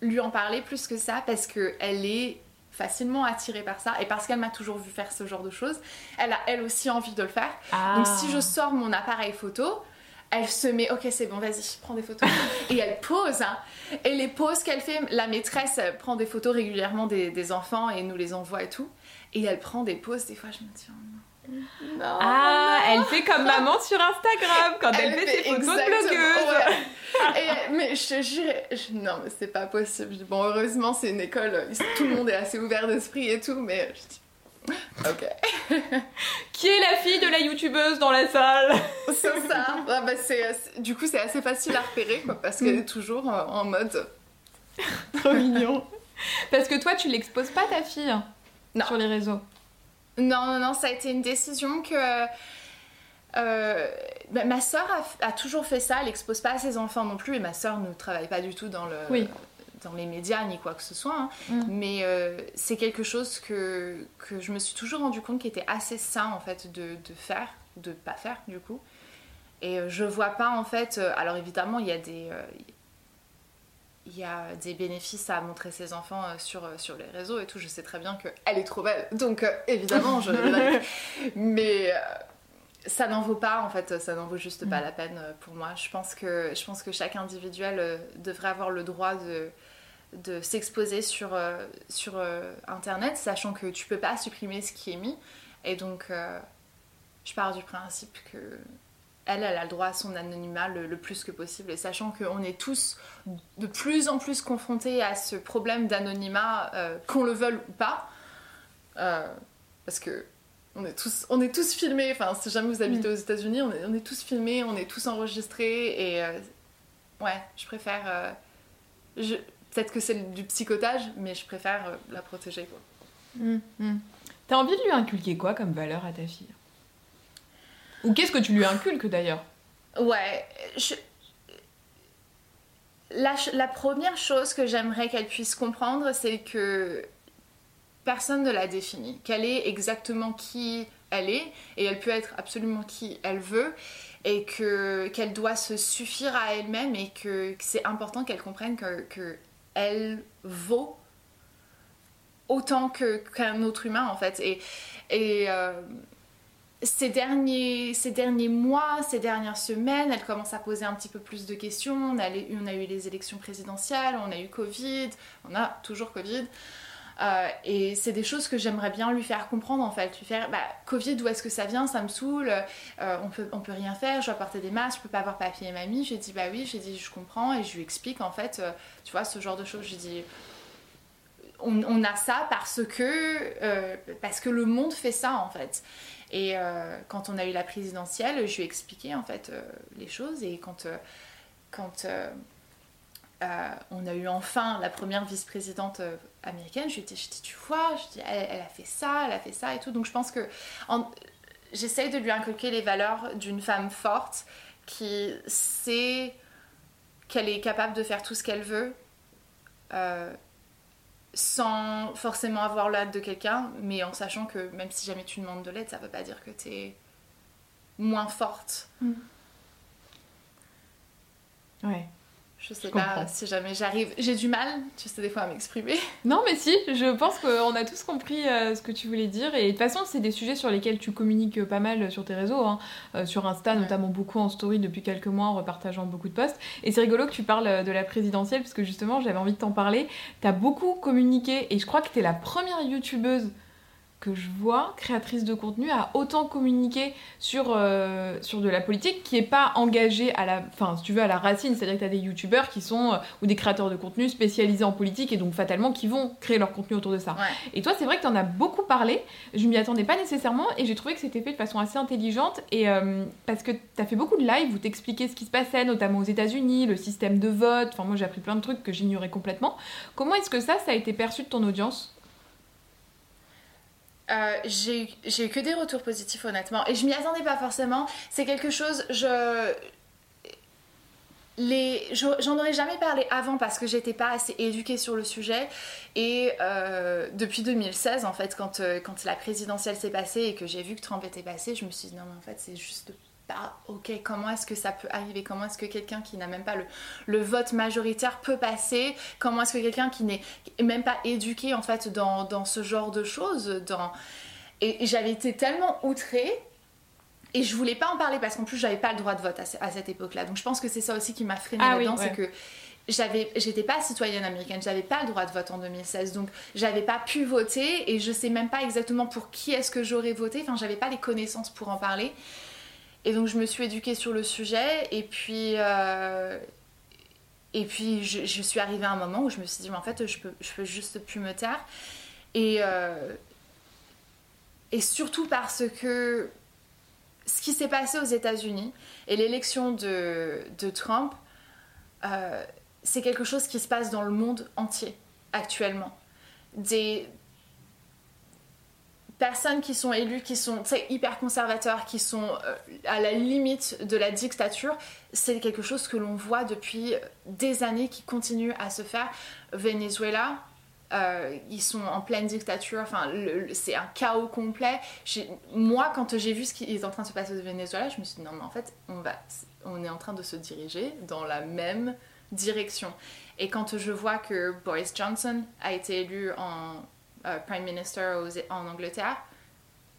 lui en parler plus que ça parce qu'elle est facilement attirée par ça et parce qu'elle m'a toujours vu faire ce genre de choses, elle a elle aussi envie de le faire. Donc si ah. je sors mon appareil photo, elle se met, ok c'est bon, vas-y, prends des photos. et elle pose. Hein. Et les poses qu'elle fait, la maîtresse prend des photos régulièrement des, des, enfants et nous les envoie et tout. Et elle prend des poses, des fois je me dis, oh
non, ah, elle fait comme maman sur Instagram quand elle, fait, ses photos de blogueuse.
mais je te jure, non, mais c'est pas possible. Bon, heureusement, c'est une école, tout le monde est assez ouvert d'esprit et tout, mais je dis. Ok.
Qui est la fille de la youtubeuse dans la salle
C'est ça. Ah, bah, du coup, c'est assez facile à repérer quoi, parce qu'elle est toujours en mode.
Trop mignon. Parce que toi, tu l'exposes pas ta fille non. sur les réseaux.
Non, non, non, ça a été une décision que. Euh, bah, ma soeur a, toujours fait ça, elle n'expose pas à ses enfants non plus, et ma soeur ne travaille pas du tout dans, le, dans les médias ni quoi que ce soit, hein. mm. mais euh, c'est quelque chose que, que, je me suis toujours rendu compte qui était assez sain en fait de, de faire, de pas faire du coup. Et euh, je vois pas en fait, alors évidemment il y a des il y a des bénéfices à montrer ses enfants euh, sur, euh, sur les réseaux et tout. Je sais très bien qu'elle est trop belle, donc euh, évidemment, je Mais ça n'en vaut pas, en fait, ça n'en vaut juste pas mm. la peine pour moi. Je pense que, je pense que chaque individuel devrait avoir le droit de, de s'exposer sur, sur Internet, sachant que tu peux pas supprimer ce qui est mis. Et donc, je pars du principe que elle, elle a le droit à son anonymat le, plus que possible. Et sachant qu'on est tous de plus en plus confrontés à ce problème d'anonymat, euh, qu'on le veuille ou pas, euh, parce que on est tous, on est tous filmés. Enfin, si jamais vous habitez mm. aux États-Unis, on est, on est, tous filmés, on est tous enregistrés. Et euh, ouais, je préfère. Peut-être que c'est du psychotage, mais je préfère la protéger. Quoi.
Mm, mm. T'as envie de lui inculquer quoi comme valeur à ta fille? Ou qu'est-ce que tu lui inculques d'ailleurs?
Ouais, la, première chose que j'aimerais qu'elle puisse comprendre, c'est que personne ne la définit, qu'elle est exactement qui elle est, et elle peut être absolument qui elle veut, et que qu'elle doit se suffire à elle-même, et que, c'est important qu'elle comprenne que, elle vaut autant qu'un autre humain en fait. Et, euh, ces derniers, mois, ces dernières semaines, elle commence à poser un petit peu plus de questions. On a eu les élections présidentielles, on a eu Covid, on a toujours Covid. Euh, et c'est des choses que j'aimerais bien lui faire comprendre en fait. Lui faire, bah, Covid, d'où est-ce que ça vient? Ça me saoule, euh, on, peut, on peut rien faire, je dois porter des masques, je peux pas avoir papier et mamie. J'ai dit, bah oui, j'ai dit, je comprends et je lui explique en fait, euh, tu vois, ce genre de choses. J'ai dit, on, a ça parce que, parce que le monde fait ça en fait. Et quand on a eu la présidentielle, je lui ai expliqué en fait les choses et quand, quand on a eu enfin la première vice-présidente américaine, je lui ai dit, tu vois, je dis, elle, a fait ça, elle a fait ça et tout. Donc je pense que j'essaye de lui inculquer les valeurs d'une femme forte qui sait qu'elle est capable de faire tout ce qu'elle veut euh, sans forcément avoir l'aide de quelqu'un, mais en sachant que même si jamais tu demandes de l'aide, ça veut pas dire que tu es moins forte. Mm.
Ouais.
Je sais pas si jamais j'arrive. J'ai du mal, tu sais, des fois à m'exprimer.
Non, mais si, je pense qu'on a tous compris euh, ce que tu voulais dire. Et de toute façon, c'est des sujets sur lesquels tu communiques pas mal sur tes réseaux. Hein. Euh, sur Insta, notamment beaucoup en story depuis quelques mois, en repartageant beaucoup de posts. Et c'est rigolo que tu parles de la présidentielle, parce que justement, j'avais envie de t'en parler. T'as beaucoup communiqué, et je crois que t'es la première youtubeuse que je vois, créatrice de contenu, a autant communiqué sur, euh, sur de la politique qui est pas engagée à la, enfin, si tu veux, à la racine. C'est-à-dire que tu as des youtubeurs qui sont, euh, ou des créateurs de contenu spécialisés en politique et donc fatalement qui vont créer leur contenu autour de ça. Et toi, c'est vrai que tu en as beaucoup parlé, je m'y attendais pas nécessairement et j'ai trouvé que c'était fait de façon assez intelligente et euh, parce que tu as fait beaucoup de lives où t'expliquais ce qui se passait, notamment aux États-Unis, le système de vote. Enfin, moi, j'ai appris plein de trucs que j'ignorais complètement. Comment est-ce que ça, ça a été perçu de ton audience?
Euh, j'ai eu que des retours positifs honnêtement. Et je m'y attendais pas forcément. C'est quelque chose je j'en aurais jamais parlé avant parce que j'étais pas assez éduquée sur le sujet. Et euh, depuis 2016 en fait quand, euh, quand la présidentielle s'est passée et que j'ai vu que Trump était passé je me suis dit non mais en fait c'est juste ok, comment est-ce que ça peut arriver? Comment est-ce que quelqu'un qui n'a même pas le, vote majoritaire peut passer? Comment est-ce que quelqu'un qui n'est même pas éduqué en fait dans, ce genre de choses dans... Et, j'avais été tellement outrée et je voulais pas en parler parce qu'en plus j'avais pas le droit de vote à, cette époque-là. Donc je pense que c'est ça aussi qui m'a freinée ah là-dedans, c'est que j'avais j'étais pas citoyenne américaine j'avais pas le droit de vote en 2016 donc j'avais pas pu voter et je sais même pas exactement pour qui est-ce que j'aurais voté. Enfin j'avais pas les connaissances pour en parler et donc je me suis éduquée sur le sujet et puis, euh, et puis je, suis arrivée à un moment où je me suis dit mais en fait je peux, je peux juste plus me taire. Et, euh, et surtout parce que ce qui s'est passé aux États-Unis et l'élection de, Trump, euh, c'est quelque chose qui se passe dans le monde entier actuellement. Des, personnes qui sont élues, qui sont hyper conservateurs, qui sont euh, à la limite de la dictature, c'est quelque chose que l'on voit depuis des années qui continue à se faire. Venezuela, euh, ils sont en pleine dictature, enfin, c'est un chaos complet. Moi, quand j'ai vu ce qui est en train de se passer au Venezuela, je me suis dit non, mais en fait, on, va, on est en train de se diriger dans la même direction. Et quand je vois que Boris Johnson a été élu en euh, Prime Minister en Angleterre,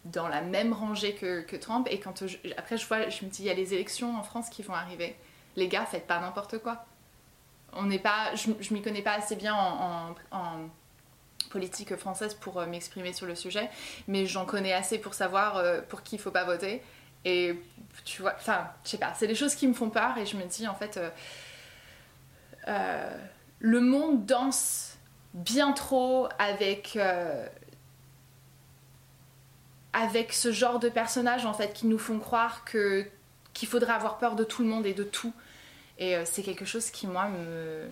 dans la même rangée que, Trump. Et quand après, je vois, je me dis, il y a les élections en France qui vont arriver. Les gars, faites pas n'importe quoi. On n'est pas, je, je m'y connais pas assez bien en, politique française pour euh, m'exprimer sur le sujet, mais j'en connais assez pour savoir euh, pour qui il faut pas voter. Et tu vois, enfin, je sais pas, c'est des choses qui me font peur et je me dis en fait, le monde danse bien trop avec euh, avec ce genre de personnages en fait qui nous font croire que qu'il faudrait avoir peur de tout le monde et de tout. Et euh, c'est quelque chose qui moi me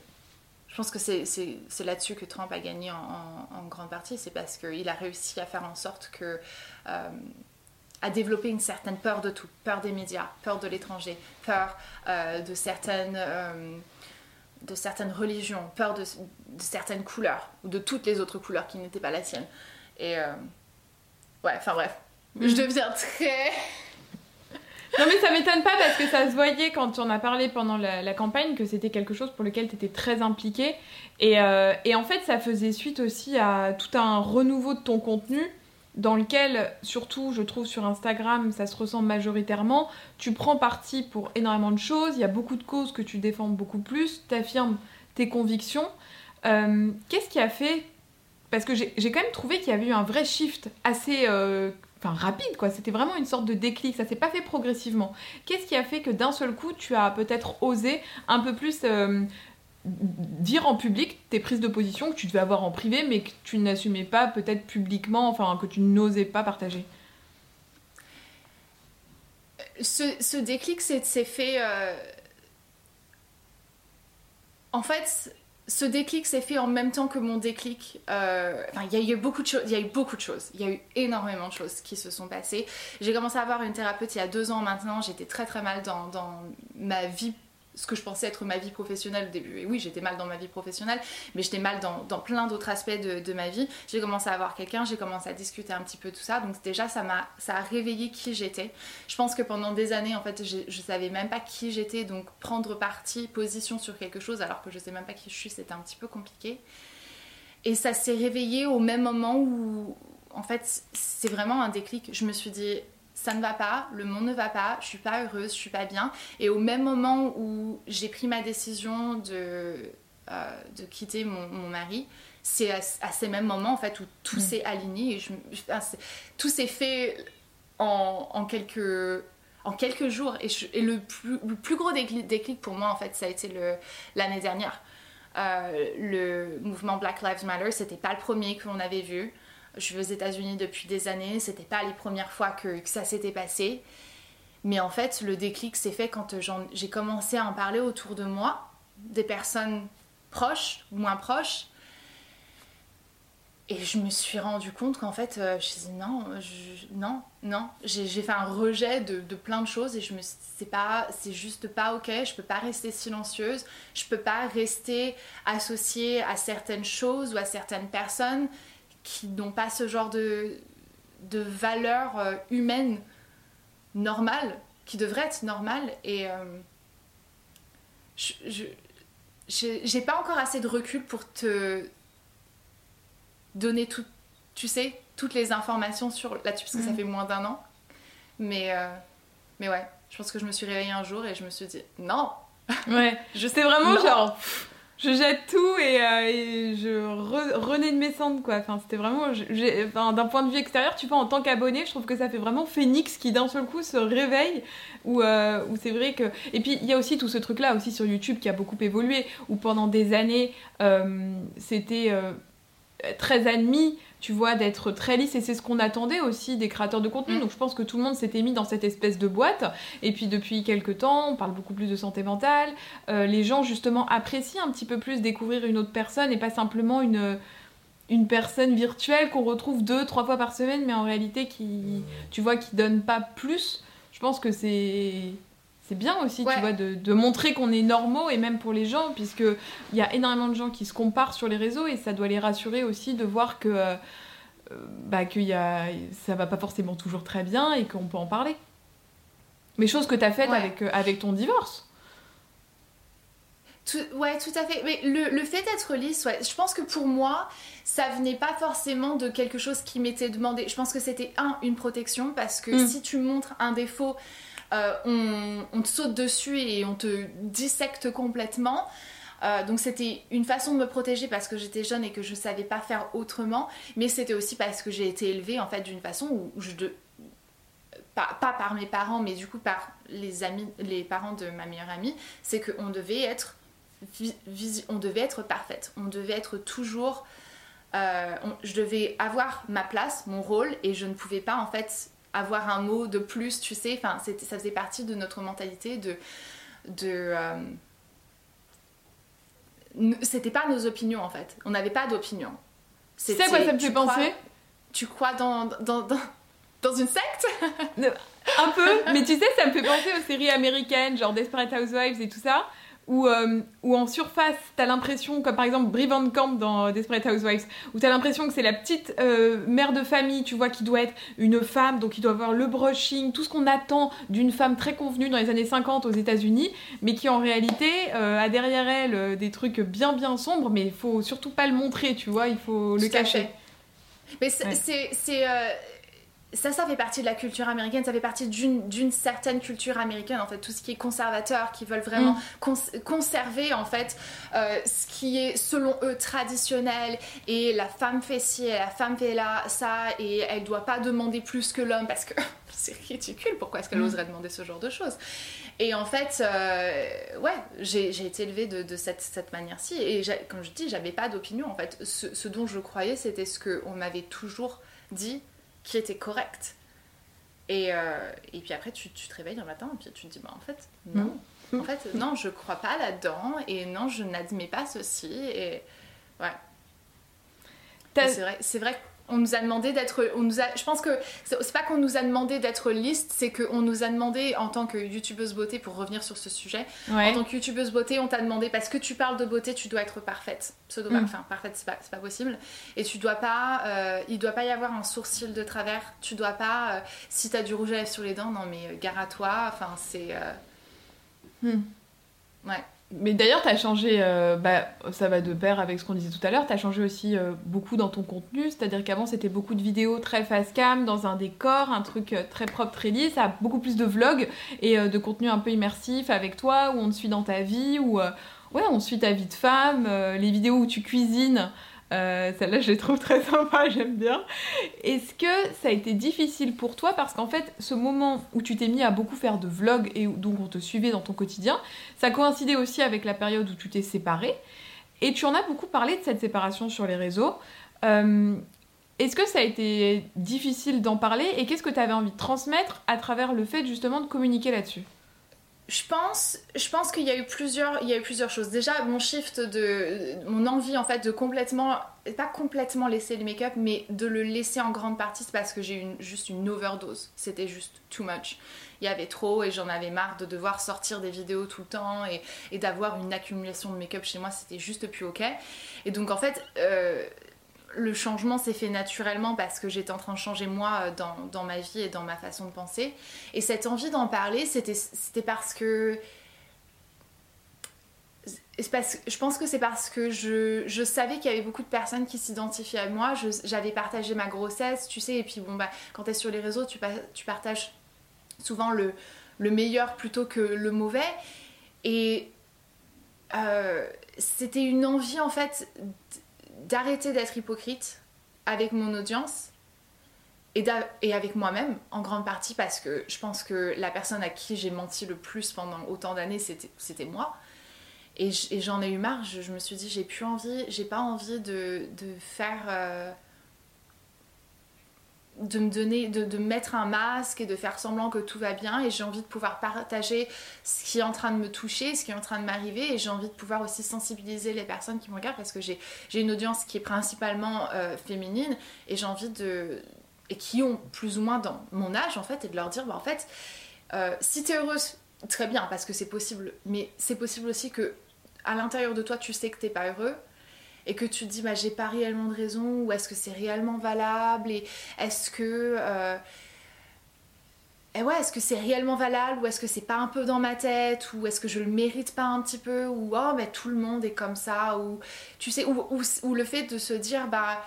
je pense que c'est là-dessus que Trump a gagné en, grande partie. C'est parce qu'il a réussi à faire en sorte que euh, à développer une certaine peur de tout. Peur des médias peur de l'étranger peur de certaines de certaines religions, peur de, certaines couleurs, ou de toutes les autres couleurs qui n'étaient pas la sienne. Et euh, ouais, enfin bref, je mm. deviens très...
non mais ça m'étonne pas parce que ça se voyait quand on a parlé pendant la, campagne que c'était quelque chose pour lequel tu étais très impliqué. Et, euh, et, en fait ça faisait suite aussi à tout un renouveau de ton contenu dans lequel, surtout, je trouve sur Instagram, ça se ressent majoritairement. Tu prends parti pour énormément de choses, il y a beaucoup de causes que tu défends beaucoup plus, tu affirmes tes convictions. Euh, qu'est-ce qui a fait Parce que j'ai quand même trouvé qu'il y avait eu un vrai shift assez euh, rapide, quoi. C'était vraiment une sorte de déclic, ça s'est pas fait progressivement. Qu'est-ce qui a fait que d'un seul coup, tu as peut-être osé un peu plus euh, dire en public tes prises de position que tu devais avoir en privé, mais que tu n'assumais pas peut-être publiquement, enfin que tu n'osais pas partager
ce, déclic s'est fait. Euh, en fait, ce déclic s'est fait en même temps que mon déclic. Euh, il y a eu beaucoup de choses. Il y a eu beaucoup de choses. Il y a eu énormément de choses qui se sont passées. J'ai commencé à avoir une thérapeute il y a deux ans maintenant. J'étais très très mal dans, dans ma vie ce que je pensais être ma vie professionnelle au début. Et oui, j'étais mal dans ma vie professionnelle, mais j'étais mal dans, plein d'autres aspects de, de, ma vie. J'ai commencé à avoir quelqu'un, j'ai commencé à discuter un petit peu tout ça. Donc déjà, ça m'a, ça a réveillé qui j'étais. Je pense que pendant des années, en fait, je savais même pas qui j'étais. Donc prendre parti, position sur quelque chose, alors que je sais même pas qui je suis, c'était un petit peu compliqué. Et ça s'est réveillé au même moment où, en fait, c'est vraiment un déclic. Je me suis dit, ça ne va pas, le monde ne va pas, je suis pas heureuse, je suis pas bien. Et au même moment où j'ai pris ma décision de, euh, de quitter mon, mari, c'est à, ces mêmes moments en fait où tout mm. s'est aligné et je, tout s'est fait en, quelques en quelques jours et, le, plus, le, plus, gros déclic, pour moi en fait ça a été l'année dernière euh, le mouvement Black Lives Matter c'était pas le premier qu'on avait vu je suis aux États-Unis depuis des années, c'était pas les premières fois que, ça s'était passé. Mais en fait, le déclic s'est fait quand j'ai commencé à en parler autour de moi, des personnes proches ou moins proches. Et je me suis rendu compte qu'en fait, euh, je me dit non, non, non. J'ai fait un rejet de, plein de choses et je me c'est pas, c'est juste pas ok. Je peux pas rester silencieuse. Je peux pas rester associée à certaines choses ou à certaines personnes qui n'ont pas ce genre de, de valeurs euh, humaines normales, qui devraient être normales. Et euh, je j'ai pas encore assez de recul pour te donner tout, tu sais, toutes les informations sur là-dessus, parce que ça mm. fait moins d'un an. Mais, euh, mais ouais, je pense que je me suis réveillée un jour et je me suis dit, non
Ouais, je sais vraiment, genre je jette tout et, euh, je renais de mes cendres quoi. Enfin, c'était vraiment, enfin, d'un point de vue extérieur, tu vois, en tant qu'abonné, je trouve que ça fait vraiment phénix qui d'un seul coup se réveille. Ou euh, c'est vrai que. Et puis il y a aussi tout ce truc là aussi sur YouTube qui a beaucoup évolué, où pendant des années euh, c'était très admis tu vois, d'être très lisse. Et c'est ce qu'on attendait aussi des créateurs de contenu. Mm. Donc je pense que tout le monde s'était mis dans cette espèce de boîte. Et puis depuis quelques temps, on parle beaucoup plus de santé mentale. Euh, les gens justement apprécient un petit peu plus découvrir une autre personne et pas simplement une une personne virtuelle qu'on retrouve deux, trois fois par semaine, mais en réalité qui, tu vois, qui donne pas plus. Je pense que c'est c'est bien aussi, tu vois, de, montrer qu'on est normaux et même pour les gens, puisque il y a énormément de gens qui se comparent sur les réseaux et ça doit les rassurer aussi de voir que euh, bah, que y a, ça va pas forcément toujours très bien et qu'on peut en parler. Mais chose que tu as faite avec, euh, avec ton divorce.
Tout, ouais, tout à fait. Mais le, le fait d'être lisse, ouais, je pense que pour moi, ça venait pas forcément de quelque chose qui m'était demandé. Je pense que c'était un, une protection, parce que mm. si tu montres un défaut, euh, on, te saute dessus et on te dissecte complètement. Euh, donc c'était une façon de me protéger parce que j'étais jeune et que je savais pas faire autrement, mais c'était aussi parce que j'ai été élevée en fait d'une façon où je pas, par mes parents, mais du coup par les amis, les parents de ma meilleure amie, c'est qu'on devait être on devait être parfaite, on devait être toujours euh, je devais avoir ma place, mon rôle, et je ne pouvais pas en fait avoir un mot de plus, tu sais. Enfin, ça faisait partie de notre mentalité de. de euh, c'était pas nos opinions en fait. On n'avait pas d'opinion.
C'est quoi ça me fait penser
Tu crois dans, dans, dans, dans une secte?
Un peu, mais tu sais, ça me fait penser aux séries américaines, genre Desperate Housewives et tout ça où, euh, en surface, t'as l'impression, comme par exemple Brie Van Camp dans Desperate Housewives, où t'as l'impression que c'est la petite euh, mère de famille, tu vois, qui doit être une femme, donc qui doit avoir le brushing, tout ce qu'on attend d'une femme très convenue dans les années 50 aux États-Unis, mais qui en réalité euh, a derrière elle des trucs bien bien sombres, mais il faut surtout pas le montrer, tu vois, il faut le cacher.
Mais c'est ça, ça fait partie de la culture américaine, ça fait partie d'une certaine culture américaine, en fait, tout ce qui est conservateur, qui veulent vraiment mm. conserver, en fait, euh, ce qui est, selon eux, traditionnel, et la femme fait ci, et la femme fait là, ça, et elle doit pas demander plus que l'homme, parce que c'est ridicule, pourquoi est-ce qu'elle mm. oserait demander ce genre de choses? Et en fait, euh, ouais, j'ai été élevée de, cette, cette manière-ci, et comme je dis, j'avais pas d'opinion, en fait, ce, ce dont je croyais, c'était ce qu'on m'avait toujours dit, qui était correct. Et, euh, et puis après, tu, tu, te réveilles un matin et puis tu te dis, bah, en fait, non. En fait, non, je crois pas là-dedans et non, je n'admets pas ceci. Et ouais. C'est vrai, c'est vrai on nous a demandé d'être. On nous a, je pense que c'est pas qu'on nous a demandé d'être liste, c'est qu'on nous a demandé en tant que youtubeuse beauté, pour revenir sur ce sujet, en tant que youtubeuse beauté, on t'a demandé parce que tu parles de beauté, tu dois être parfaite. Pseudo, mm. enfin parfaite, c'est pas, pas, possible. Et tu dois pas. Euh, il doit pas y avoir un sourcil de travers. Tu dois pas. Euh, si t'as du rouge à lèvres sur les dents, non mais euh, gare à toi. Enfin, c'est. Mm.
Ouais. Mais d'ailleurs, tu as changé, euh, bah, ça va de pair avec ce qu'on disait tout à l'heure, tu as changé aussi euh, beaucoup dans ton contenu, c'est-à-dire qu'avant c'était beaucoup de vidéos très face cam, dans un décor, un truc euh, très propre, très lisse, ça a beaucoup plus de vlogs et de contenu un peu immersif avec toi, où on te suit dans ta vie, où ouais, on suit ta vie de femme, les vidéos où tu cuisines, euh, celle-là, je les trouve très sympa, j'aime bien. Est-ce que ça a été difficile pour toi? Parce qu'en fait, ce moment où tu t'es mis à beaucoup faire de vlogs et donc on te suivait dans ton quotidien, ça coïncidait aussi avec la période où tu t'es séparé. Et tu en as beaucoup parlé de cette séparation sur les réseaux. Euh, est-ce que ça a été difficile d'en parler? Et qu'est-ce que tu avais envie de transmettre à travers le fait justement de communiquer là-dessus?
Je pense, je pense qu'il y a eu plusieurs, il y a eu plusieurs choses. Déjà, mon shift de, mon envie en fait de complètement, pas complètement laisser le make-up, mais de le laisser en grande partie, c'est parce que j'ai eu juste une overdose. C'était juste too much. Il y avait trop et j'en avais marre de devoir sortir des vidéos tout le temps et, d'avoir une accumulation de make-up chez moi. C'était juste plus ok. Et donc en fait, euh, le changement s'est fait naturellement parce que j'étais en train de changer moi euh, dans, ma vie et dans ma façon de penser. Et cette envie d'en parler, c'était parce que... je pense que c'est parce que je, savais qu'il y avait beaucoup de personnes qui s'identifiaient à moi. J'avais partagé ma grossesse, tu sais, et puis bon, bah, quand tu es sur les réseaux, tu, tu partages souvent le, le, meilleur plutôt que le mauvais. Et euh, c'était une envie en fait d'arrêter d'être hypocrite avec mon audience et, avec moi-même en grande partie parce que je pense que la personne à qui j'ai menti le plus pendant autant d'années c'était moi. Et j'en ai eu marre. Je, me suis dit j'ai plus envie j'ai pas envie de, de faire euh, de me donner, de, mettre un masque et de faire semblant que tout va bien et j'ai envie de pouvoir partager ce qui est en train de me toucher, ce qui est en train de m'arriver et j'ai envie de pouvoir aussi sensibiliser les personnes qui me regardent parce que j'ai une audience qui est principalement euh, féminine et j'ai envie de... et qui ont plus ou moins dans mon âge en fait et de leur dire bah en fait euh, si t'es heureuse très bien parce que c'est possible mais c'est possible aussi que à l'intérieur de toi tu sais que t'es pas heureux et que tu te dis bah j'ai pas réellement de raison ou est-ce que c'est réellement valable et est-ce que euh, et ouais, est-ce que c'est réellement valable ou est-ce que c'est pas un peu dans ma tête ou est-ce que je le mérite pas un petit peu ou oh mais tout le monde est comme ça ou tu sais ou, ou, le fait de se dire bah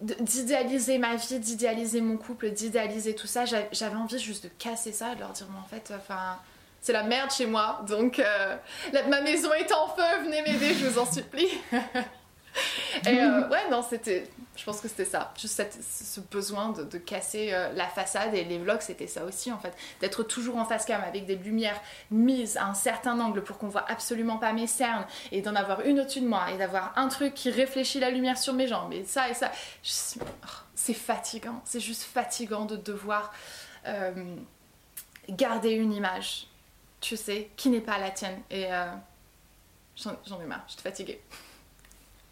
d'idéaliser ma vie, d'idéaliser mon couple, d'idéaliser tout ça, j'avais envie juste de casser ça, de leur dire mais en fait enfin c'est la merde chez moi, donc euh, ma maison est en feu, venez m'aider, je vous en supplie. Et euh, ouais, non, c'était. Je pense que c'était ça. Juste ce besoin de, casser euh, la façade. Et les vlogs, c'était ça aussi, en fait. D'être toujours en face cam avec des lumières mises à un certain angle pour qu'on voit absolument pas mes cernes. Et d'en avoir une au-dessus de moi. Et d'avoir un truc qui réfléchit la lumière sur mes jambes. Et ça et ça. Oh, c'est fatigant. C'est juste fatigant de devoir garder une image tu sais, qui n'est pas la tienne. Et euh, j'en ai marre, je suis fatiguée.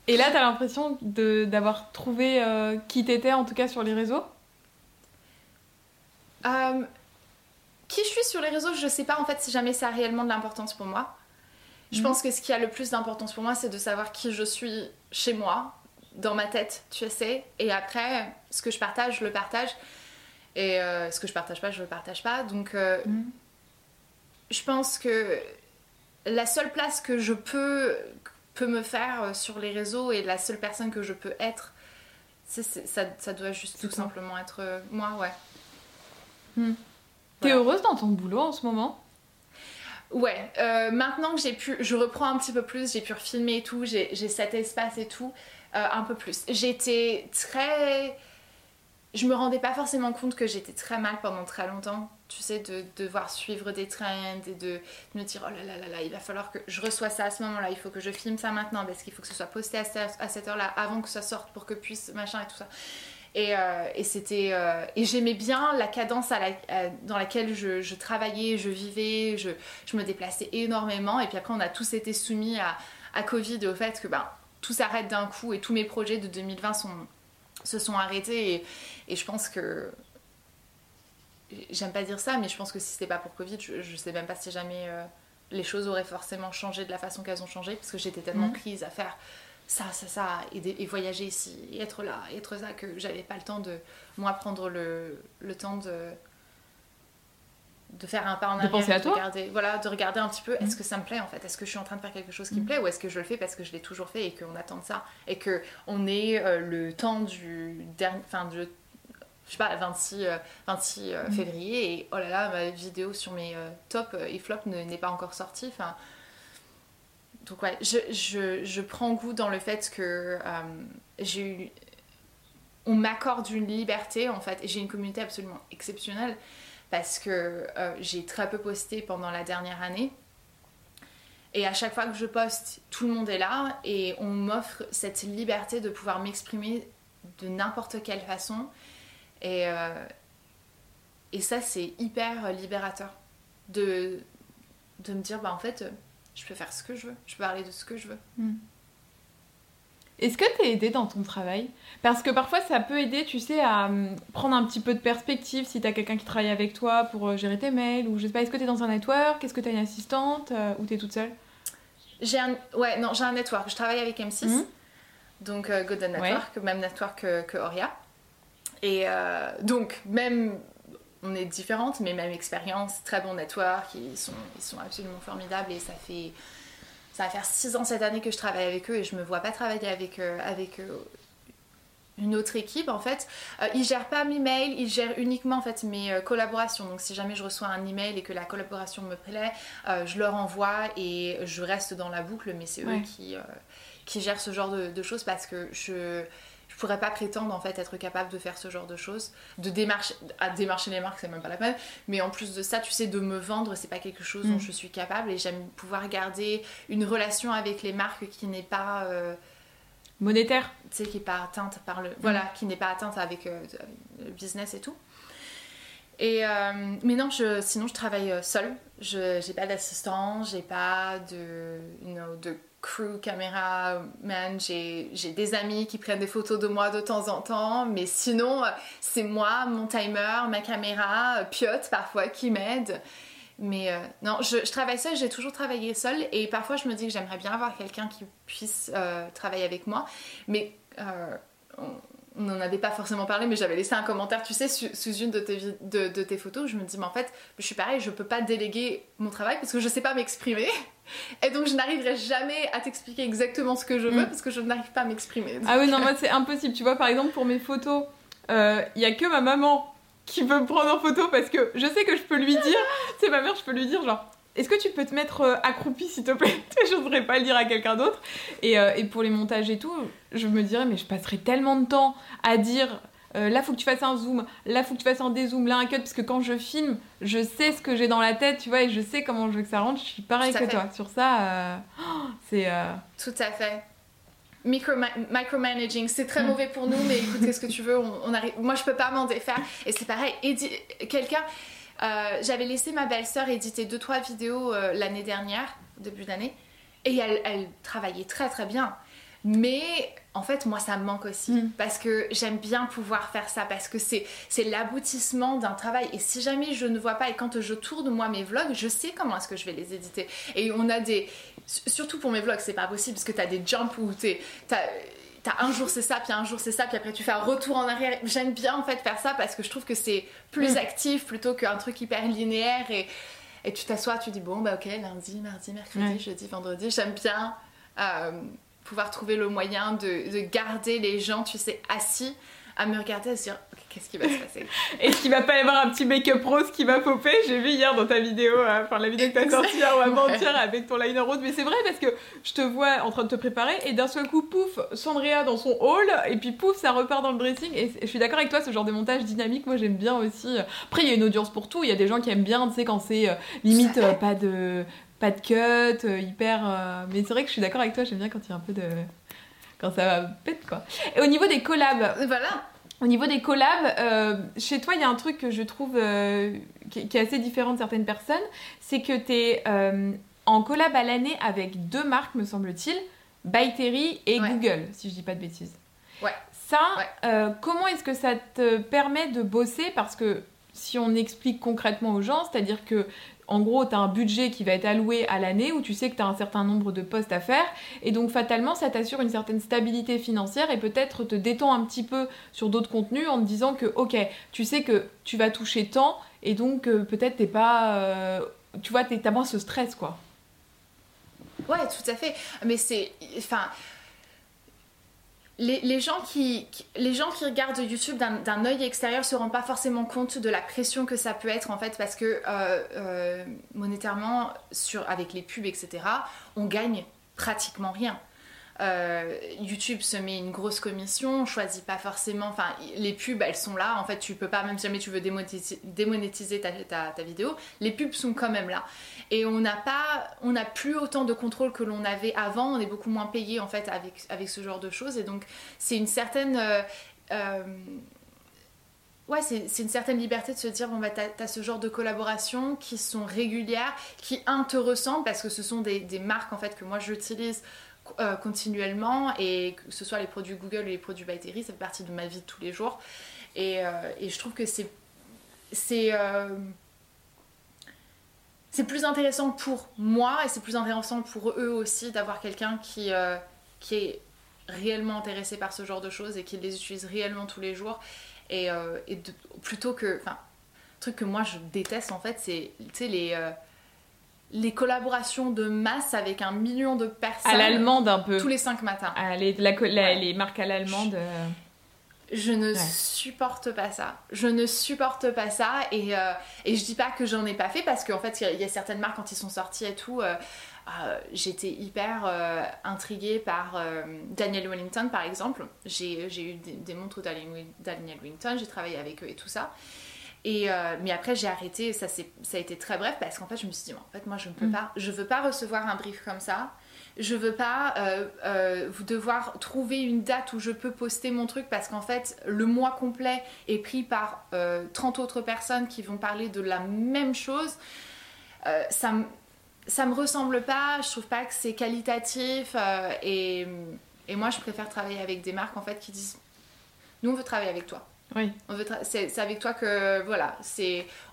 Et là, t'as l'impression d'avoir trouvé euh, qui t'étais, en tout cas sur les réseaux?
Euh, Qui je suis sur les réseaux, je sais pas en fait si jamais ça a réellement de l'importance pour moi. Je mhm. pense que ce qui a le plus d'importance pour moi, c'est de savoir qui je suis chez moi, dans ma tête, tu sais. Et après, ce que je partage, je le partage. Et ce que je partage pas, je le partage pas. Donc, mhm je pense que la seule place que je peux, me faire sur les réseaux et la seule personne que je peux être ça, doit juste tout simplement être euh, moi, ouais.
Hmm. T'es heureuse dans ton boulot en ce moment?
Ouais, euh, maintenant que j'ai pu, je reprends un petit peu plus, j'ai pu refilmer et tout, j'ai cet espace et tout, euh, un peu plus. J'étais très. Je me rendais pas forcément compte que j'étais très mal pendant très longtemps, tu sais, de, devoir suivre des trends et de, me dire oh là là là là, il va falloir que je reçois ça à ce moment-là, il faut que je filme ça maintenant parce qu'il faut que ce soit posté à, cette heure-là avant que ça sorte pour que puisse machin et tout ça. Et, euh, et c'était euh, et j'aimais bien la cadence dans laquelle je, travaillais, je vivais, je, je, me déplaçais énormément. Et puis après, on a tous été soumis à, à Covid et au fait que ben, tout s'arrête d'un coup et tous mes projets de 2020 sont, se sont arrêtés. Et je pense que j'aime pas dire ça, mais je pense que si c'était pas pour Covid, je, je sais même pas si jamais euh, les choses auraient forcément changé de la façon qu'elles ont changé parce que j'étais tellement mmh. prise à faire ça, ça, ça, et, voyager ici, et être là, et être ça, que j'avais pas le temps de, moi, prendre le, le temps de de faire un pas en
arrière,
de, regarder, voilà, de regarder un petit peu, est-ce mm. que ça me plaît en fait? Est-ce que je suis en train de faire quelque chose qui me mm. plaît ou est-ce que je le fais parce que je l'ai toujours fait et qu'on attend de ça et que on est euh, le temps du dernier, enfin je sais pas, 26, 26 euh, mm. février et oh là là, ma vidéo sur mes euh, tops et flops n'est pas encore sortie, enfin donc ouais, je, je, je, prends goût dans le fait que euh, j'ai eu... On m'accorde une liberté en fait, et j'ai une communauté absolument exceptionnelle parce que euh, j'ai très peu posté pendant la dernière année. Et à chaque fois que je poste, tout le monde est là et on m'offre cette liberté de pouvoir m'exprimer de n'importe quelle façon. Et, euh, et ça, c'est hyper libérateur de, de me dire, bah en fait, je peux faire ce que je veux, je peux parler de ce que je veux. Hmm.
Est-ce que t'es aidé dans ton travail? Parce que parfois ça peut aider, tu sais, à hum, prendre un petit peu de perspective si t'as quelqu'un qui travaille avec toi pour euh, gérer tes mails ou je sais pas, est-ce que t'es dans un network? Est-ce que t'as une assistante euh, ou t'es toute seule?
J'ai un... Ouais, non, j'ai un network. Je travaille avec M6, hmm. donc euh, Golden Network, même network que, que Oria. Et donc, même on est différentes, mais même expérience, très bon network, ils sont, ils sont absolument formidables et ça fait ça va faire six ans cette année que je travaille avec eux et je me vois pas travailler avec, euh, avec euh, une autre équipe en fait. Euh, ils gèrent pas mes mails, ils gèrent uniquement en fait mes collaborations. Donc si jamais je reçois un email et que la collaboration me plaît, je leur envoie et je reste dans la boucle, mais c'est eux qui, qui gèrent ce genre de choses parce que je je pourrais pas prétendre en fait être capable de faire ce genre de choses, de démarcher, à démarcher les marques, c'est même pas la peine. Mais en plus de ça, tu sais, de me vendre, c'est pas quelque chose dont mm. je suis capable et j'aime pouvoir garder une relation avec les marques qui n'est pas euh,
monétaire,
tu sais, qui n'est pas atteinte par le, voilà, mm. qui n'est pas atteinte avec euh, le business et tout. Et euh, mais non, je, sinon je travaille seule. Je j'ai pas d'assistant, j'ai pas de, you know, de crew, caméra, man, j'ai des amis qui prennent des photos de moi de temps en temps, mais sinon, c'est moi, mon timer, ma caméra, Piot parfois qui m'aide. Mais euh, non, je, travaille seule, j'ai toujours travaillé seule et parfois je me dis que j'aimerais bien avoir quelqu'un qui puisse euh, travailler avec moi. Mais euh, n'en avait pas forcément parlé, mais j'avais laissé un commentaire, tu sais, sous une de tes, de, de tes photos. Je me dis, mais en fait, je suis pareil, je peux pas déléguer mon travail parce que je sais pas m'exprimer. Et donc, je n'arriverai jamais à t'expliquer exactement ce que je veux mm. parce que je n'arrive pas à m'exprimer.
Ah oui, non, moi, c'est impossible. Tu vois, par exemple, pour mes photos, il euh, y a que ma maman qui veut me prendre en photo parce que je sais que je peux lui dire, c'est ma mère, je peux lui dire, genre, est-ce que tu peux te mettre euh, accroupi s'il te plaît Je voudrais pas le dire à quelqu'un d'autre. Et, euh, et, pour les montages et tout, je me dirais, mais je passerai tellement de temps à dire euh, là faut que tu fasses un zoom, là faut que tu fasses un dézoom, là un cut, parce que quand je filme, je sais ce que j'ai dans la tête, tu vois, et je sais comment je veux que ça rentre. Je suis pareil que toi. Sur ça, c'est.
Tout à fait. Micro micromanaging, c'est très mauvais pour nous, mais écoute, qu'est-ce que tu veux on, arrive... Moi, je peux pas m'en défaire. Et c'est pareil, quelqu'un euh, j'avais laissé ma belle-sœur éditer 2-3 vidéos euh, l'année dernière, début d'année, et elle, travaillait très très bien. Mais en fait, moi, ça me manque aussi. Mm. Parce que j'aime bien pouvoir faire ça. Parce que c'est, c'est l'aboutissement d'un travail. Et si jamais je ne vois pas, et quand je tourne moi mes vlogs, je sais comment est-ce que je vais les éditer. Et on a des. Surtout pour mes vlogs, c'est pas possible. Parce que t'as des jumps où t'es t'as un jour c'est ça, puis un jour c'est ça, puis après tu fais un retour en arrière. J'aime bien en fait faire ça parce que je trouve que c'est plus mm. actif plutôt qu'un truc hyper linéaire et, et tu t'assois, tu dis bon bah ok lundi, mardi, mercredi, jeudi, vendredi. J'aime bien euh, pouvoir trouver le moyen de, de garder les gens, tu sais, assis à me regarder à se dire qu'est-ce qui va se passer
Est-ce qu'il va pas y avoir un petit make-up rose qui va popper J'ai vu hier dans ta vidéo, euh, enfin la vidéo que t'as sortie hier avant-hier avec ton liner rose, mais c'est vrai parce que je te vois en train de te préparer et d'un seul coup, pouf, Sandria dans son hall et puis pouf, ça repart dans le dressing et je suis d'accord avec toi, ce genre de montage dynamique, moi j'aime bien aussi. Après, il y a une audience pour tout, il y a des gens qui aiment bien, tu sais, quand c'est euh, limite euh, pas de pas de cut, hyper. Mais c'est vrai que je suis d'accord avec toi, j'aime bien quand il y a un peu de quand ça va pète quoi. Et au niveau des collabs.
Voilà.
Au niveau des collabs, euh, chez toi, il y a un truc que je trouve euh, qui, est assez différent de certaines personnes, c'est que tu es euh, en collab à l'année avec deux marques, me semble-t-il, By Terry et Google, si je dis pas de bêtises.
Ouais.
Ça, comment est-ce que ça te permet de bosser? Parce que si on explique concrètement aux gens, c'est-à-dire que en gros, tu as un budget qui va être alloué à l'année où tu sais que tu as un certain nombre de postes à faire. Et donc, fatalement, ça t'assure une certaine stabilité financière et peut-être te détend un petit peu sur d'autres contenus en te disant que, ok, tu sais que tu vas toucher tant et donc euh, peut-être t'es pas. Euh, tu vois, t'as moins ce stress, quoi.
Ouais, tout à fait. Mais c'est. Enfin les, gens qui, regardent YouTube d'un œil extérieur se rendent pas forcément compte de la pression que ça peut être en fait parce que euh, euh, monétairement sur, avec les pubs etc on gagne pratiquement rien. Euh, YouTube se met une grosse commission, on choisit pas forcément, enfin les pubs elles sont là, en fait tu peux pas, même si jamais tu veux démonétiser, ta, ta, vidéo, les pubs sont quand même là. Et on n'a pas, on n'a plus autant de contrôle que l'on avait avant, on est beaucoup moins payé en fait avec, ce genre de choses et donc c'est une certaine... Euh, euh, liberté de se dire, bon, bah, t'as as ce genre de collaborations qui sont régulières, qui, un, te ressemblent, parce que ce sont des, des marques, en fait, que moi, j'utilise euh, continuellement et que ce soit les produits Google ou les produits By Terry, ça fait partie de ma vie de tous les jours. Et, euh, je trouve que euh, c'est plus intéressant pour moi et c'est plus intéressant pour eux aussi d'avoir quelqu'un qui, qui est réellement intéressé par ce genre de choses et qui les utilise réellement tous les jours et, et plutôt que enfin truc que moi je déteste en fait c'est les les collaborations de masse avec un million de personnes.
À l'allemande un peu.
Tous les cinq matins.
Ah, les, les, marques à l'allemande. Euh.
Je ne supporte pas ça. Je ne supporte pas ça. Et, euh, et je dis pas que j'en ai pas fait parce qu'en fait, il y a certaines marques quand ils sont sortis et tout. Euh, j'étais hyper intriguée par Daniel Wellington par exemple. J'ai eu des, des montres Daniel Wellington, j'ai travaillé avec eux et tout ça. Et euh, mais après j'ai arrêté, ça, ça a été très bref parce qu'en fait je me suis dit, en fait moi je ne peux mm. pas, je veux pas recevoir un brief comme ça, je veux pas euh, euh, vous devoir trouver une date où je peux poster mon truc parce qu'en fait le mois complet est pris par 30 autres personnes qui vont parler de la même chose. ça, ça me ressemble pas, je trouve pas que c'est qualitatif et, et moi je préfère travailler avec des marques en fait qui disent, nous on veut travailler avec toi
oui.
C'est avec toi que voilà,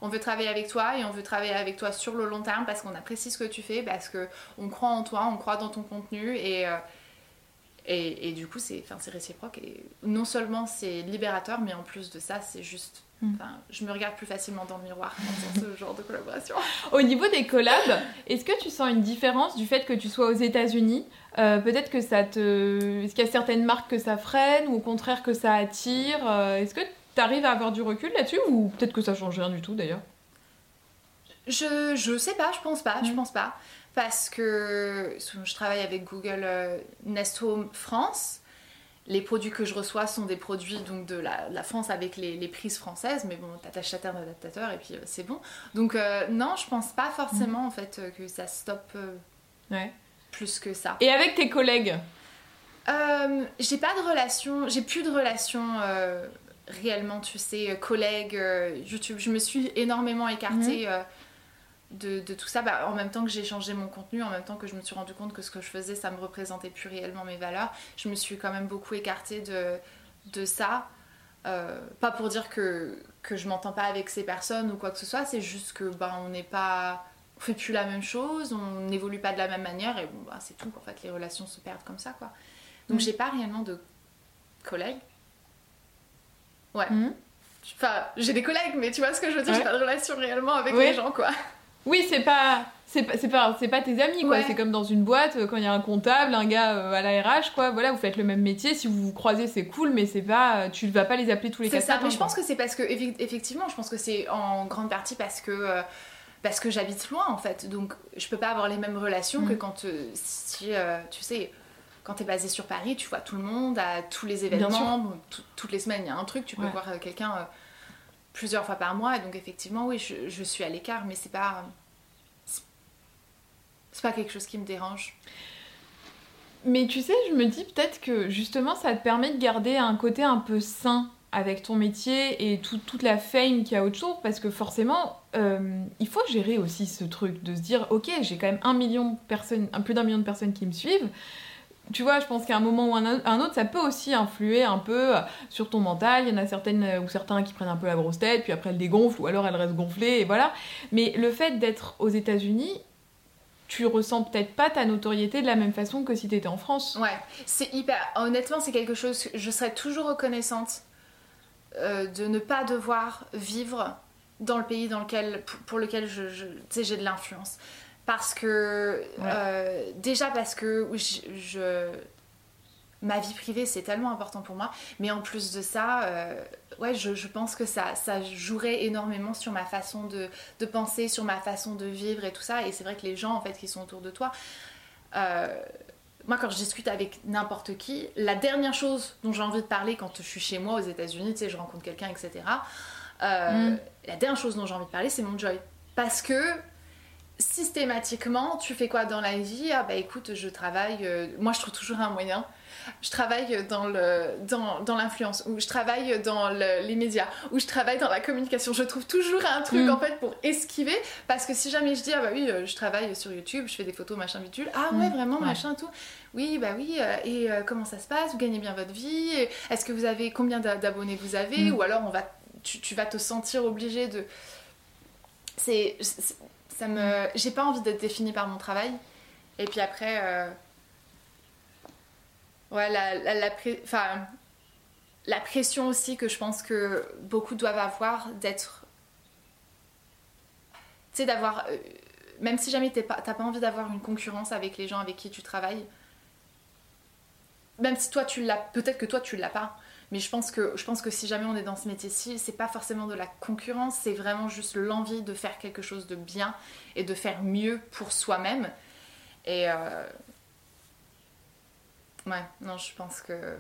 on veut travailler avec toi et on veut travailler avec toi sur le long terme parce qu'on apprécie ce que tu fais, parce que on croit en toi, on croit dans ton contenu et euh, et, du coup c'est réciproque et non seulement c'est libérateur mais en plus de ça c'est juste. Enfin, je me regarde plus facilement dans le miroir dans ce genre de collaboration.
Au niveau des collabs, est-ce que tu sens une différence du fait que tu sois aux États-Unis? Euh, peut-être que ça te. Est-ce qu'il y a certaines marques que ça freine ou au contraire que ça attire? Euh, Est-ce que tu arrives à avoir du recul là-dessus ou peut-être que ça change rien du tout d'ailleurs?
Je, je sais pas, je pense pas, je pense pas. Parce que je travaille avec Google euh, Nest Home France. Les produits que je reçois sont des produits donc de la, France avec les, les, prises françaises, mais bon, t'achètes un adaptateur et puis c'est bon. Donc non, je pense pas forcément en fait que ça stoppe.
Ouais
plus que ça.
Et avec tes collègues?
Euh, J'ai pas de relation, j'ai plus de relation euh, réellement, tu sais, collègues, euh, YouTube. Je me suis énormément écartée mhm. De, de, tout ça. Bah, en même temps que j'ai changé mon contenu, en même temps que je me suis rendu compte que ce que je faisais, ça me représentait plus réellement mes valeurs, je me suis quand même beaucoup écartée de, de ça. pas pour dire que, que je m'entends pas avec ces personnes ou quoi que ce soit, c'est juste que bah, on n'est pas on fait plus la même chose, on n'évolue pas de la même manière et bon bah c'est tout en fait les relations se perdent comme ça quoi. Donc mm. j'ai pas réellement de collègues. Ouais. Mm. Enfin, j'ai des collègues mais tu vois ce que je veux dire, j'ai pas de relation réellement avec les gens quoi.
Oui, c'est pas c'est pas, pas, pas tes amis, quoi. C'est comme dans une boîte, euh, quand il y a un comptable, un gars euh, à la RH, quoi. Voilà, vous faites le même métier. Si vous vous croisez, c'est cool, mais c'est pas, tu ne vas pas les appeler tous les quatre
C'est ça, mais je pense que c'est parce que, effectivement, je pense que c'est en grande partie parce que. Euh, parce que j'habite loin en fait, donc je peux pas avoir les mêmes relations que mm. quand si tu sais quand tu es basé sur Paris, tu vois tout le monde à tous les événements, toutes les semaines il y a un truc, tu peux voir quelqu'un plusieurs fois par mois, et donc effectivement oui je, suis à l'écart, mais c'est pas c'est pas quelque chose qui me dérange.
Mais tu sais, je me dis peut-être que justement ça te permet de garder un côté un peu sain avec ton métier et toute la fame qu'il y a autour parce que forcément euh, il faut gérer aussi ce truc de se dire ok j'ai quand même un million de personnes, un plus d'un million de personnes qui me suivent tu vois, je pense qu'à un moment ou un, autre, ça peut aussi influer un peu sur ton mental. Il y en a certaines ou certains qui prennent un peu la grosse tête, puis après elles dégonflent, ou alors elles restent gonflées, et voilà. Mais le fait d'être aux États-Unis, tu ressens peut-être pas ta notoriété de la même façon que si tu étais en France.
Ouais, c'est hyper. Honnêtement, c'est quelque chose. Je serais toujours reconnaissante euh, de ne pas devoir vivre dans le pays dans lequel, pour lequel je, j'ai de l'influence. Parce que. Euh, déjà parce que je ma vie privée, c'est tellement important pour moi. Mais en plus de ça, euh, ouais, je, pense que ça, ça jouerait énormément sur ma façon de, penser, sur ma façon de vivre et tout ça. Et c'est vrai que les gens, en fait, qui sont autour de toi, euh, moi, quand je discute avec n'importe qui, la dernière chose dont j'ai envie de parler quand je suis chez moi aux États-Unis, tu sais, je rencontre quelqu'un, etc. Euh, mm. La dernière chose dont j'ai envie de parler, c'est mon joy. Parce que systématiquement, tu fais quoi dans la vie? Ah bah écoute, je travaille. moi, je trouve toujours un moyen je travaille dans le dans, dans l'influence ou je travaille dans les médias ou je travaille dans la communication je trouve toujours un truc mm. en fait pour esquiver parce que si jamais je dis ah bah oui euh, je travaille sur YouTube je fais des photos machin bitule ah ouais mm. vraiment machin tout oui bah oui euh, et euh, comment ça se passe? Vous gagnez bien votre vie est-ce que vous avez combien d'abonnés vous avez? Mm. ou alors on va tu, tu, vas te sentir obligé de c'est j'ai pas envie d'être définie par mon travail et puis après Ouais, la, la pression aussi que je pense que beaucoup doivent avoir d'être. Tu sais, d'avoir. Euh, même si jamais t'as pas, pas envie d'avoir une concurrence avec les gens avec qui tu travailles, même si toi tu l'as, peut-être que toi tu l'as pas, mais je pense que je pense que si jamais on est dans ce métier-ci, c'est pas forcément de la concurrence, c'est vraiment juste l'envie de faire quelque chose de bien et de faire mieux pour soi-même. Et, euh, Ouais, non, je pense que.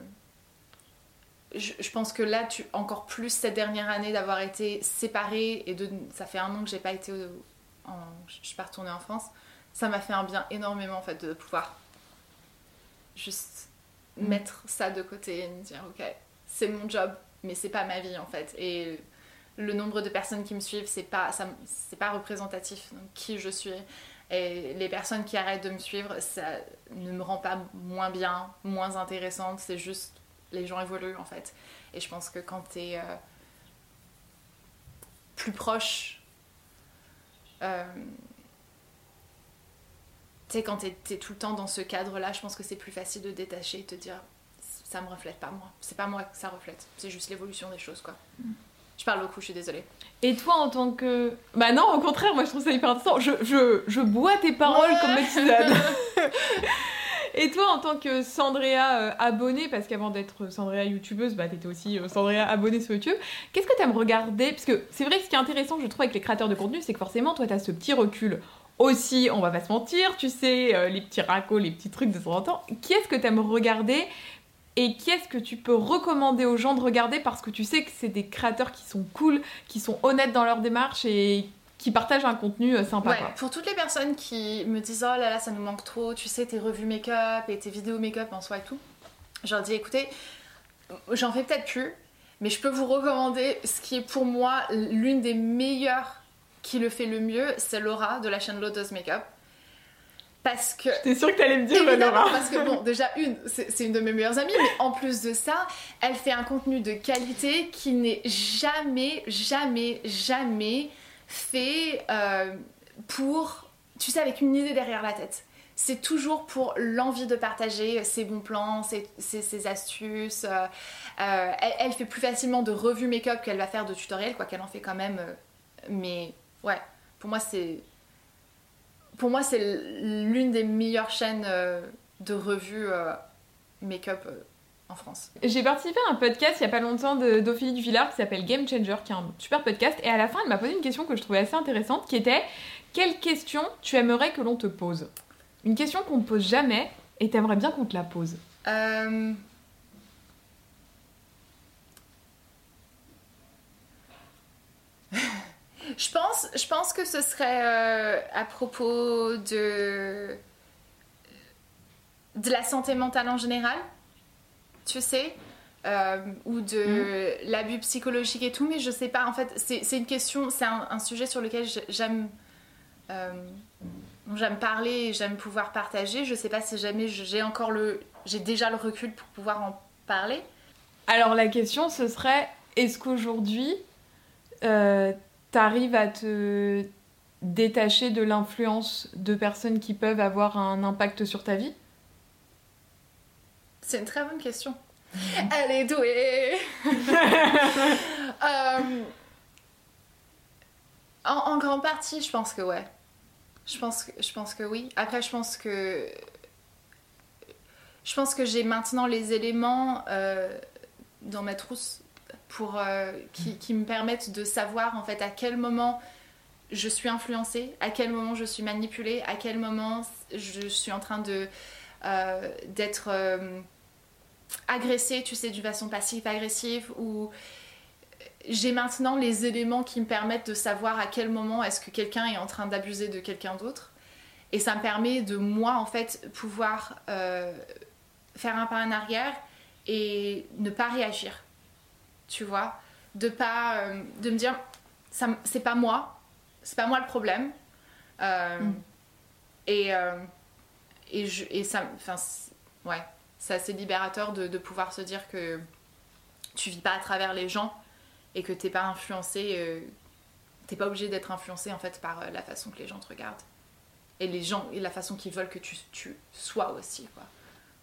Je, pense que là, tu encore plus cette dernière année d'avoir été séparée et de ça fait un an que j'ai pas été en, je suis pas retournée en France, ça m'a fait un bien énormément en fait de pouvoir juste mm. mettre ça de côté et me dire ok c'est mon job mais c'est pas ma vie en fait. Et le nombre de personnes qui me suivent c'est pas c'est pas représentatif de qui je suis. Et les personnes qui arrêtent de me suivre, ça ne me rend pas moins bien, moins intéressante, c'est juste les gens évoluent en fait. Et je pense que quand tu es euh, plus proche, euh, tu sais, quand tu tout le temps dans ce cadre-là, je pense que c'est plus facile de détacher et de te dire ça me reflète pas moi. C'est pas moi que ça reflète, c'est juste l'évolution des choses quoi. Mm. Je parle beaucoup, je suis désolée.
Et toi, en tant que. Bah non, au contraire, moi je trouve ça hyper intéressant. Je, je, je bois tes paroles comme Maxime Et toi, en tant que Sandrea euh, abonnée, parce qu'avant d'être Sandrea youtubeuse, bah t'étais aussi euh, Sandrea abonnée sur YouTube, qu'est-ce que t'aimes regarder? Parce que c'est vrai que ce qui est intéressant, je trouve, avec les créateurs de contenu, c'est que forcément, toi, t'as ce petit recul aussi, on va pas se mentir, tu sais, euh, les petits racos, les petits trucs de temps en temps. Qui est-ce que t'aimes regarder et qui est-ce que tu peux recommander aux gens de regarder parce que tu sais que c'est des créateurs qui sont cool, qui sont honnêtes dans leur démarche et qui partagent un contenu euh, sympa.
Ouais, pour toutes les personnes qui me disent oh là là ça nous manque trop, tu sais tes revues make-up et tes vidéos make-up en soi et tout, je leur dis écoutez, j'en fais peut-être plus, mais je peux vous recommander ce qui est pour moi l'une des meilleures qui le fait le mieux, c'est Laura de la chaîne Lotus Makeup. Parce que.
T'es sûre que t'allais me dire Laura
Parce que, bon, déjà, une, c'est une de mes meilleures amies, mais en plus de ça, elle fait un contenu de qualité qui n'est jamais, jamais, jamais fait euh, pour. Tu sais, avec une idée derrière la tête. C'est toujours pour l'envie de partager ses bons plans, ses, ses, astuces. Euh, euh, elle, fait plus facilement de revues make-up qu'elle va faire de tutoriels, quoi qu'elle en fait quand même. mais ouais, pour moi, c'est pour moi, c'est l'une des meilleures chaînes de revues make-up en France.
J'ai participé à un podcast il y a pas longtemps d'Ophélie Duvillard qui s'appelle Game Changer, qui est un super podcast. Et à la fin, elle m'a posé une question que je trouvais assez intéressante, qui était quelle question tu aimerais que l'on te pose? Une question qu'on ne pose jamais et t'aimerais bien qu'on te la pose.
Euh... je, pense, je pense que ce serait euh, à propos de, de la santé mentale en général, tu sais, euh, ou de mm. l'abus psychologique et tout, mais je sais pas, en fait, c'est une question, c'est un, sujet sur lequel j'aime. Euh, j'aime parler j'aime pouvoir partager. Je sais pas si jamais j'ai encore le. J'ai déjà le recul pour pouvoir en parler.
Alors la question ce serait est-ce qu'aujourd'hui euh, t'arrives à te détacher de l'influence de personnes qui peuvent avoir un impact sur ta vie?
C'est une très bonne question. Elle est douée euh, en, en grande partie, je pense que ouais. Je pense, que, je pense que oui. Après, je pense que. Je pense que j'ai maintenant les éléments euh, dans ma trousse pour, euh, qui, qui, me permettent de savoir en fait à quel moment je suis influencée, à quel moment je suis manipulée, à quel moment je suis en train de euh, d'être agressée, tu sais, d'une façon passive-agressive ou j'ai maintenant les éléments qui me permettent de savoir à quel moment est-ce que quelqu'un est en train d'abuser de quelqu'un d'autre. Et ça me permet de moi, en fait, pouvoir euh, faire un pas en arrière et ne pas réagir. Tu vois De pas... Euh, de me dire, c'est pas moi, c'est pas moi le problème. Euh, mm. Et... et, je, et ça... Enfin, ouais. C'est assez libérateur de, de pouvoir se dire que tu vis pas à travers les gens et que t'es pas influencé, euh, t'es pas obligé d'être influencé en fait par euh, la façon que les gens te regardent et les gens et la façon qu'ils veulent que tu, tu sois aussi quoi.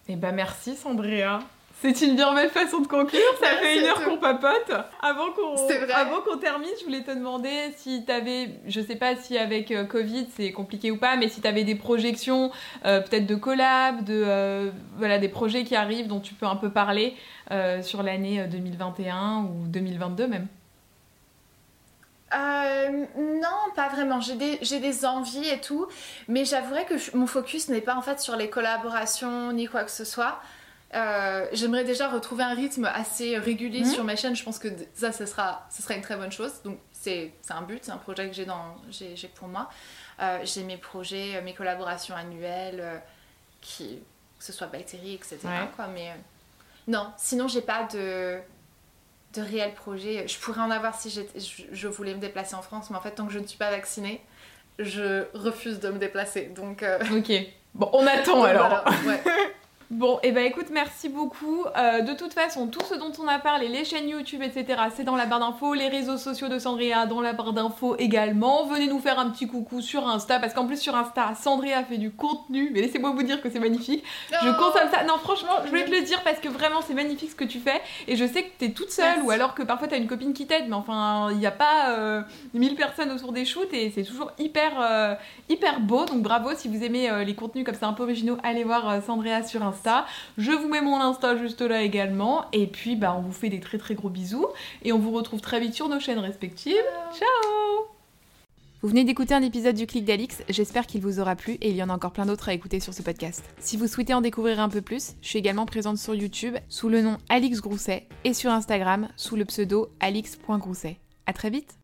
Et eh ben merci Sandrea. C'est une bien belle façon de conclure, ça fait une heure qu'on papote. Avant qu'on avant qu'on termine, je voulais te demander si tu avais, je sais pas si avec euh, Covid c'est compliqué ou pas, mais si tu avais des projections, peut-être de collab, de voilà des projets qui arrivent dont tu peux un peu parler euh, sur l'année 2021 ou 2022 même
euh, non, pas vraiment. J'ai des, des, envies et tout, mais j'avouerais que mon focus n'est pas en fait sur les collaborations ni quoi que ce soit. Euh, j'aimerais déjà retrouver un rythme assez régulier mhm. sur ma chaîne. Je pense que ça, ce sera, ce sera une très bonne chose. Donc c'est un but, c'est un projet que j'ai pour moi. j'ai mes projets, mes collaborations annuelles, qui, que ce soit bactéries, etc. Quoi, mais non, sinon j'ai pas de, de réel projet. Je pourrais en avoir si je, je voulais me déplacer en France, mais en fait tant que je ne suis pas vaccinée, je refuse de me déplacer. Donc. Euh,
ok. Bon, on attend alors. ouais. Bon, et eh ben écoute, merci beaucoup. Euh, de toute façon, tout ce dont on a parlé, les chaînes YouTube, etc., c'est dans la barre d'infos, les réseaux sociaux de Sandria dans la barre d'infos également. Venez nous faire un petit coucou sur Insta, parce qu'en plus sur Insta, Sandria fait du contenu, mais laissez-moi vous dire que c'est magnifique. Je consomme ça. Non, franchement, je voulais te le dire parce que vraiment c'est magnifique ce que tu fais, et je sais que t'es toute seule, ou alors que parfois t'as une copine qui t'aide, mais enfin, il n'y a pas euh, 1000 personnes autour des shoots, et c'est toujours hyper, euh, hyper beau. Donc bravo si vous aimez euh, les contenus comme ça un peu originaux, allez voir Sandria sur Insta. Je vous mets mon Insta juste là également. Et puis, bah, on vous fait des très très gros bisous. Et on vous retrouve très vite sur nos chaînes respectives. Ciao vous venez d'écouter un épisode du Clic d'Alix, j'espère qu'il vous aura plu et il y en a encore plein d'autres à écouter sur ce podcast. Si vous souhaitez en découvrir un peu plus, je suis également présente sur YouTube sous le nom Alix Grousset et sur Instagram sous le pseudo alix.grousset. A très vite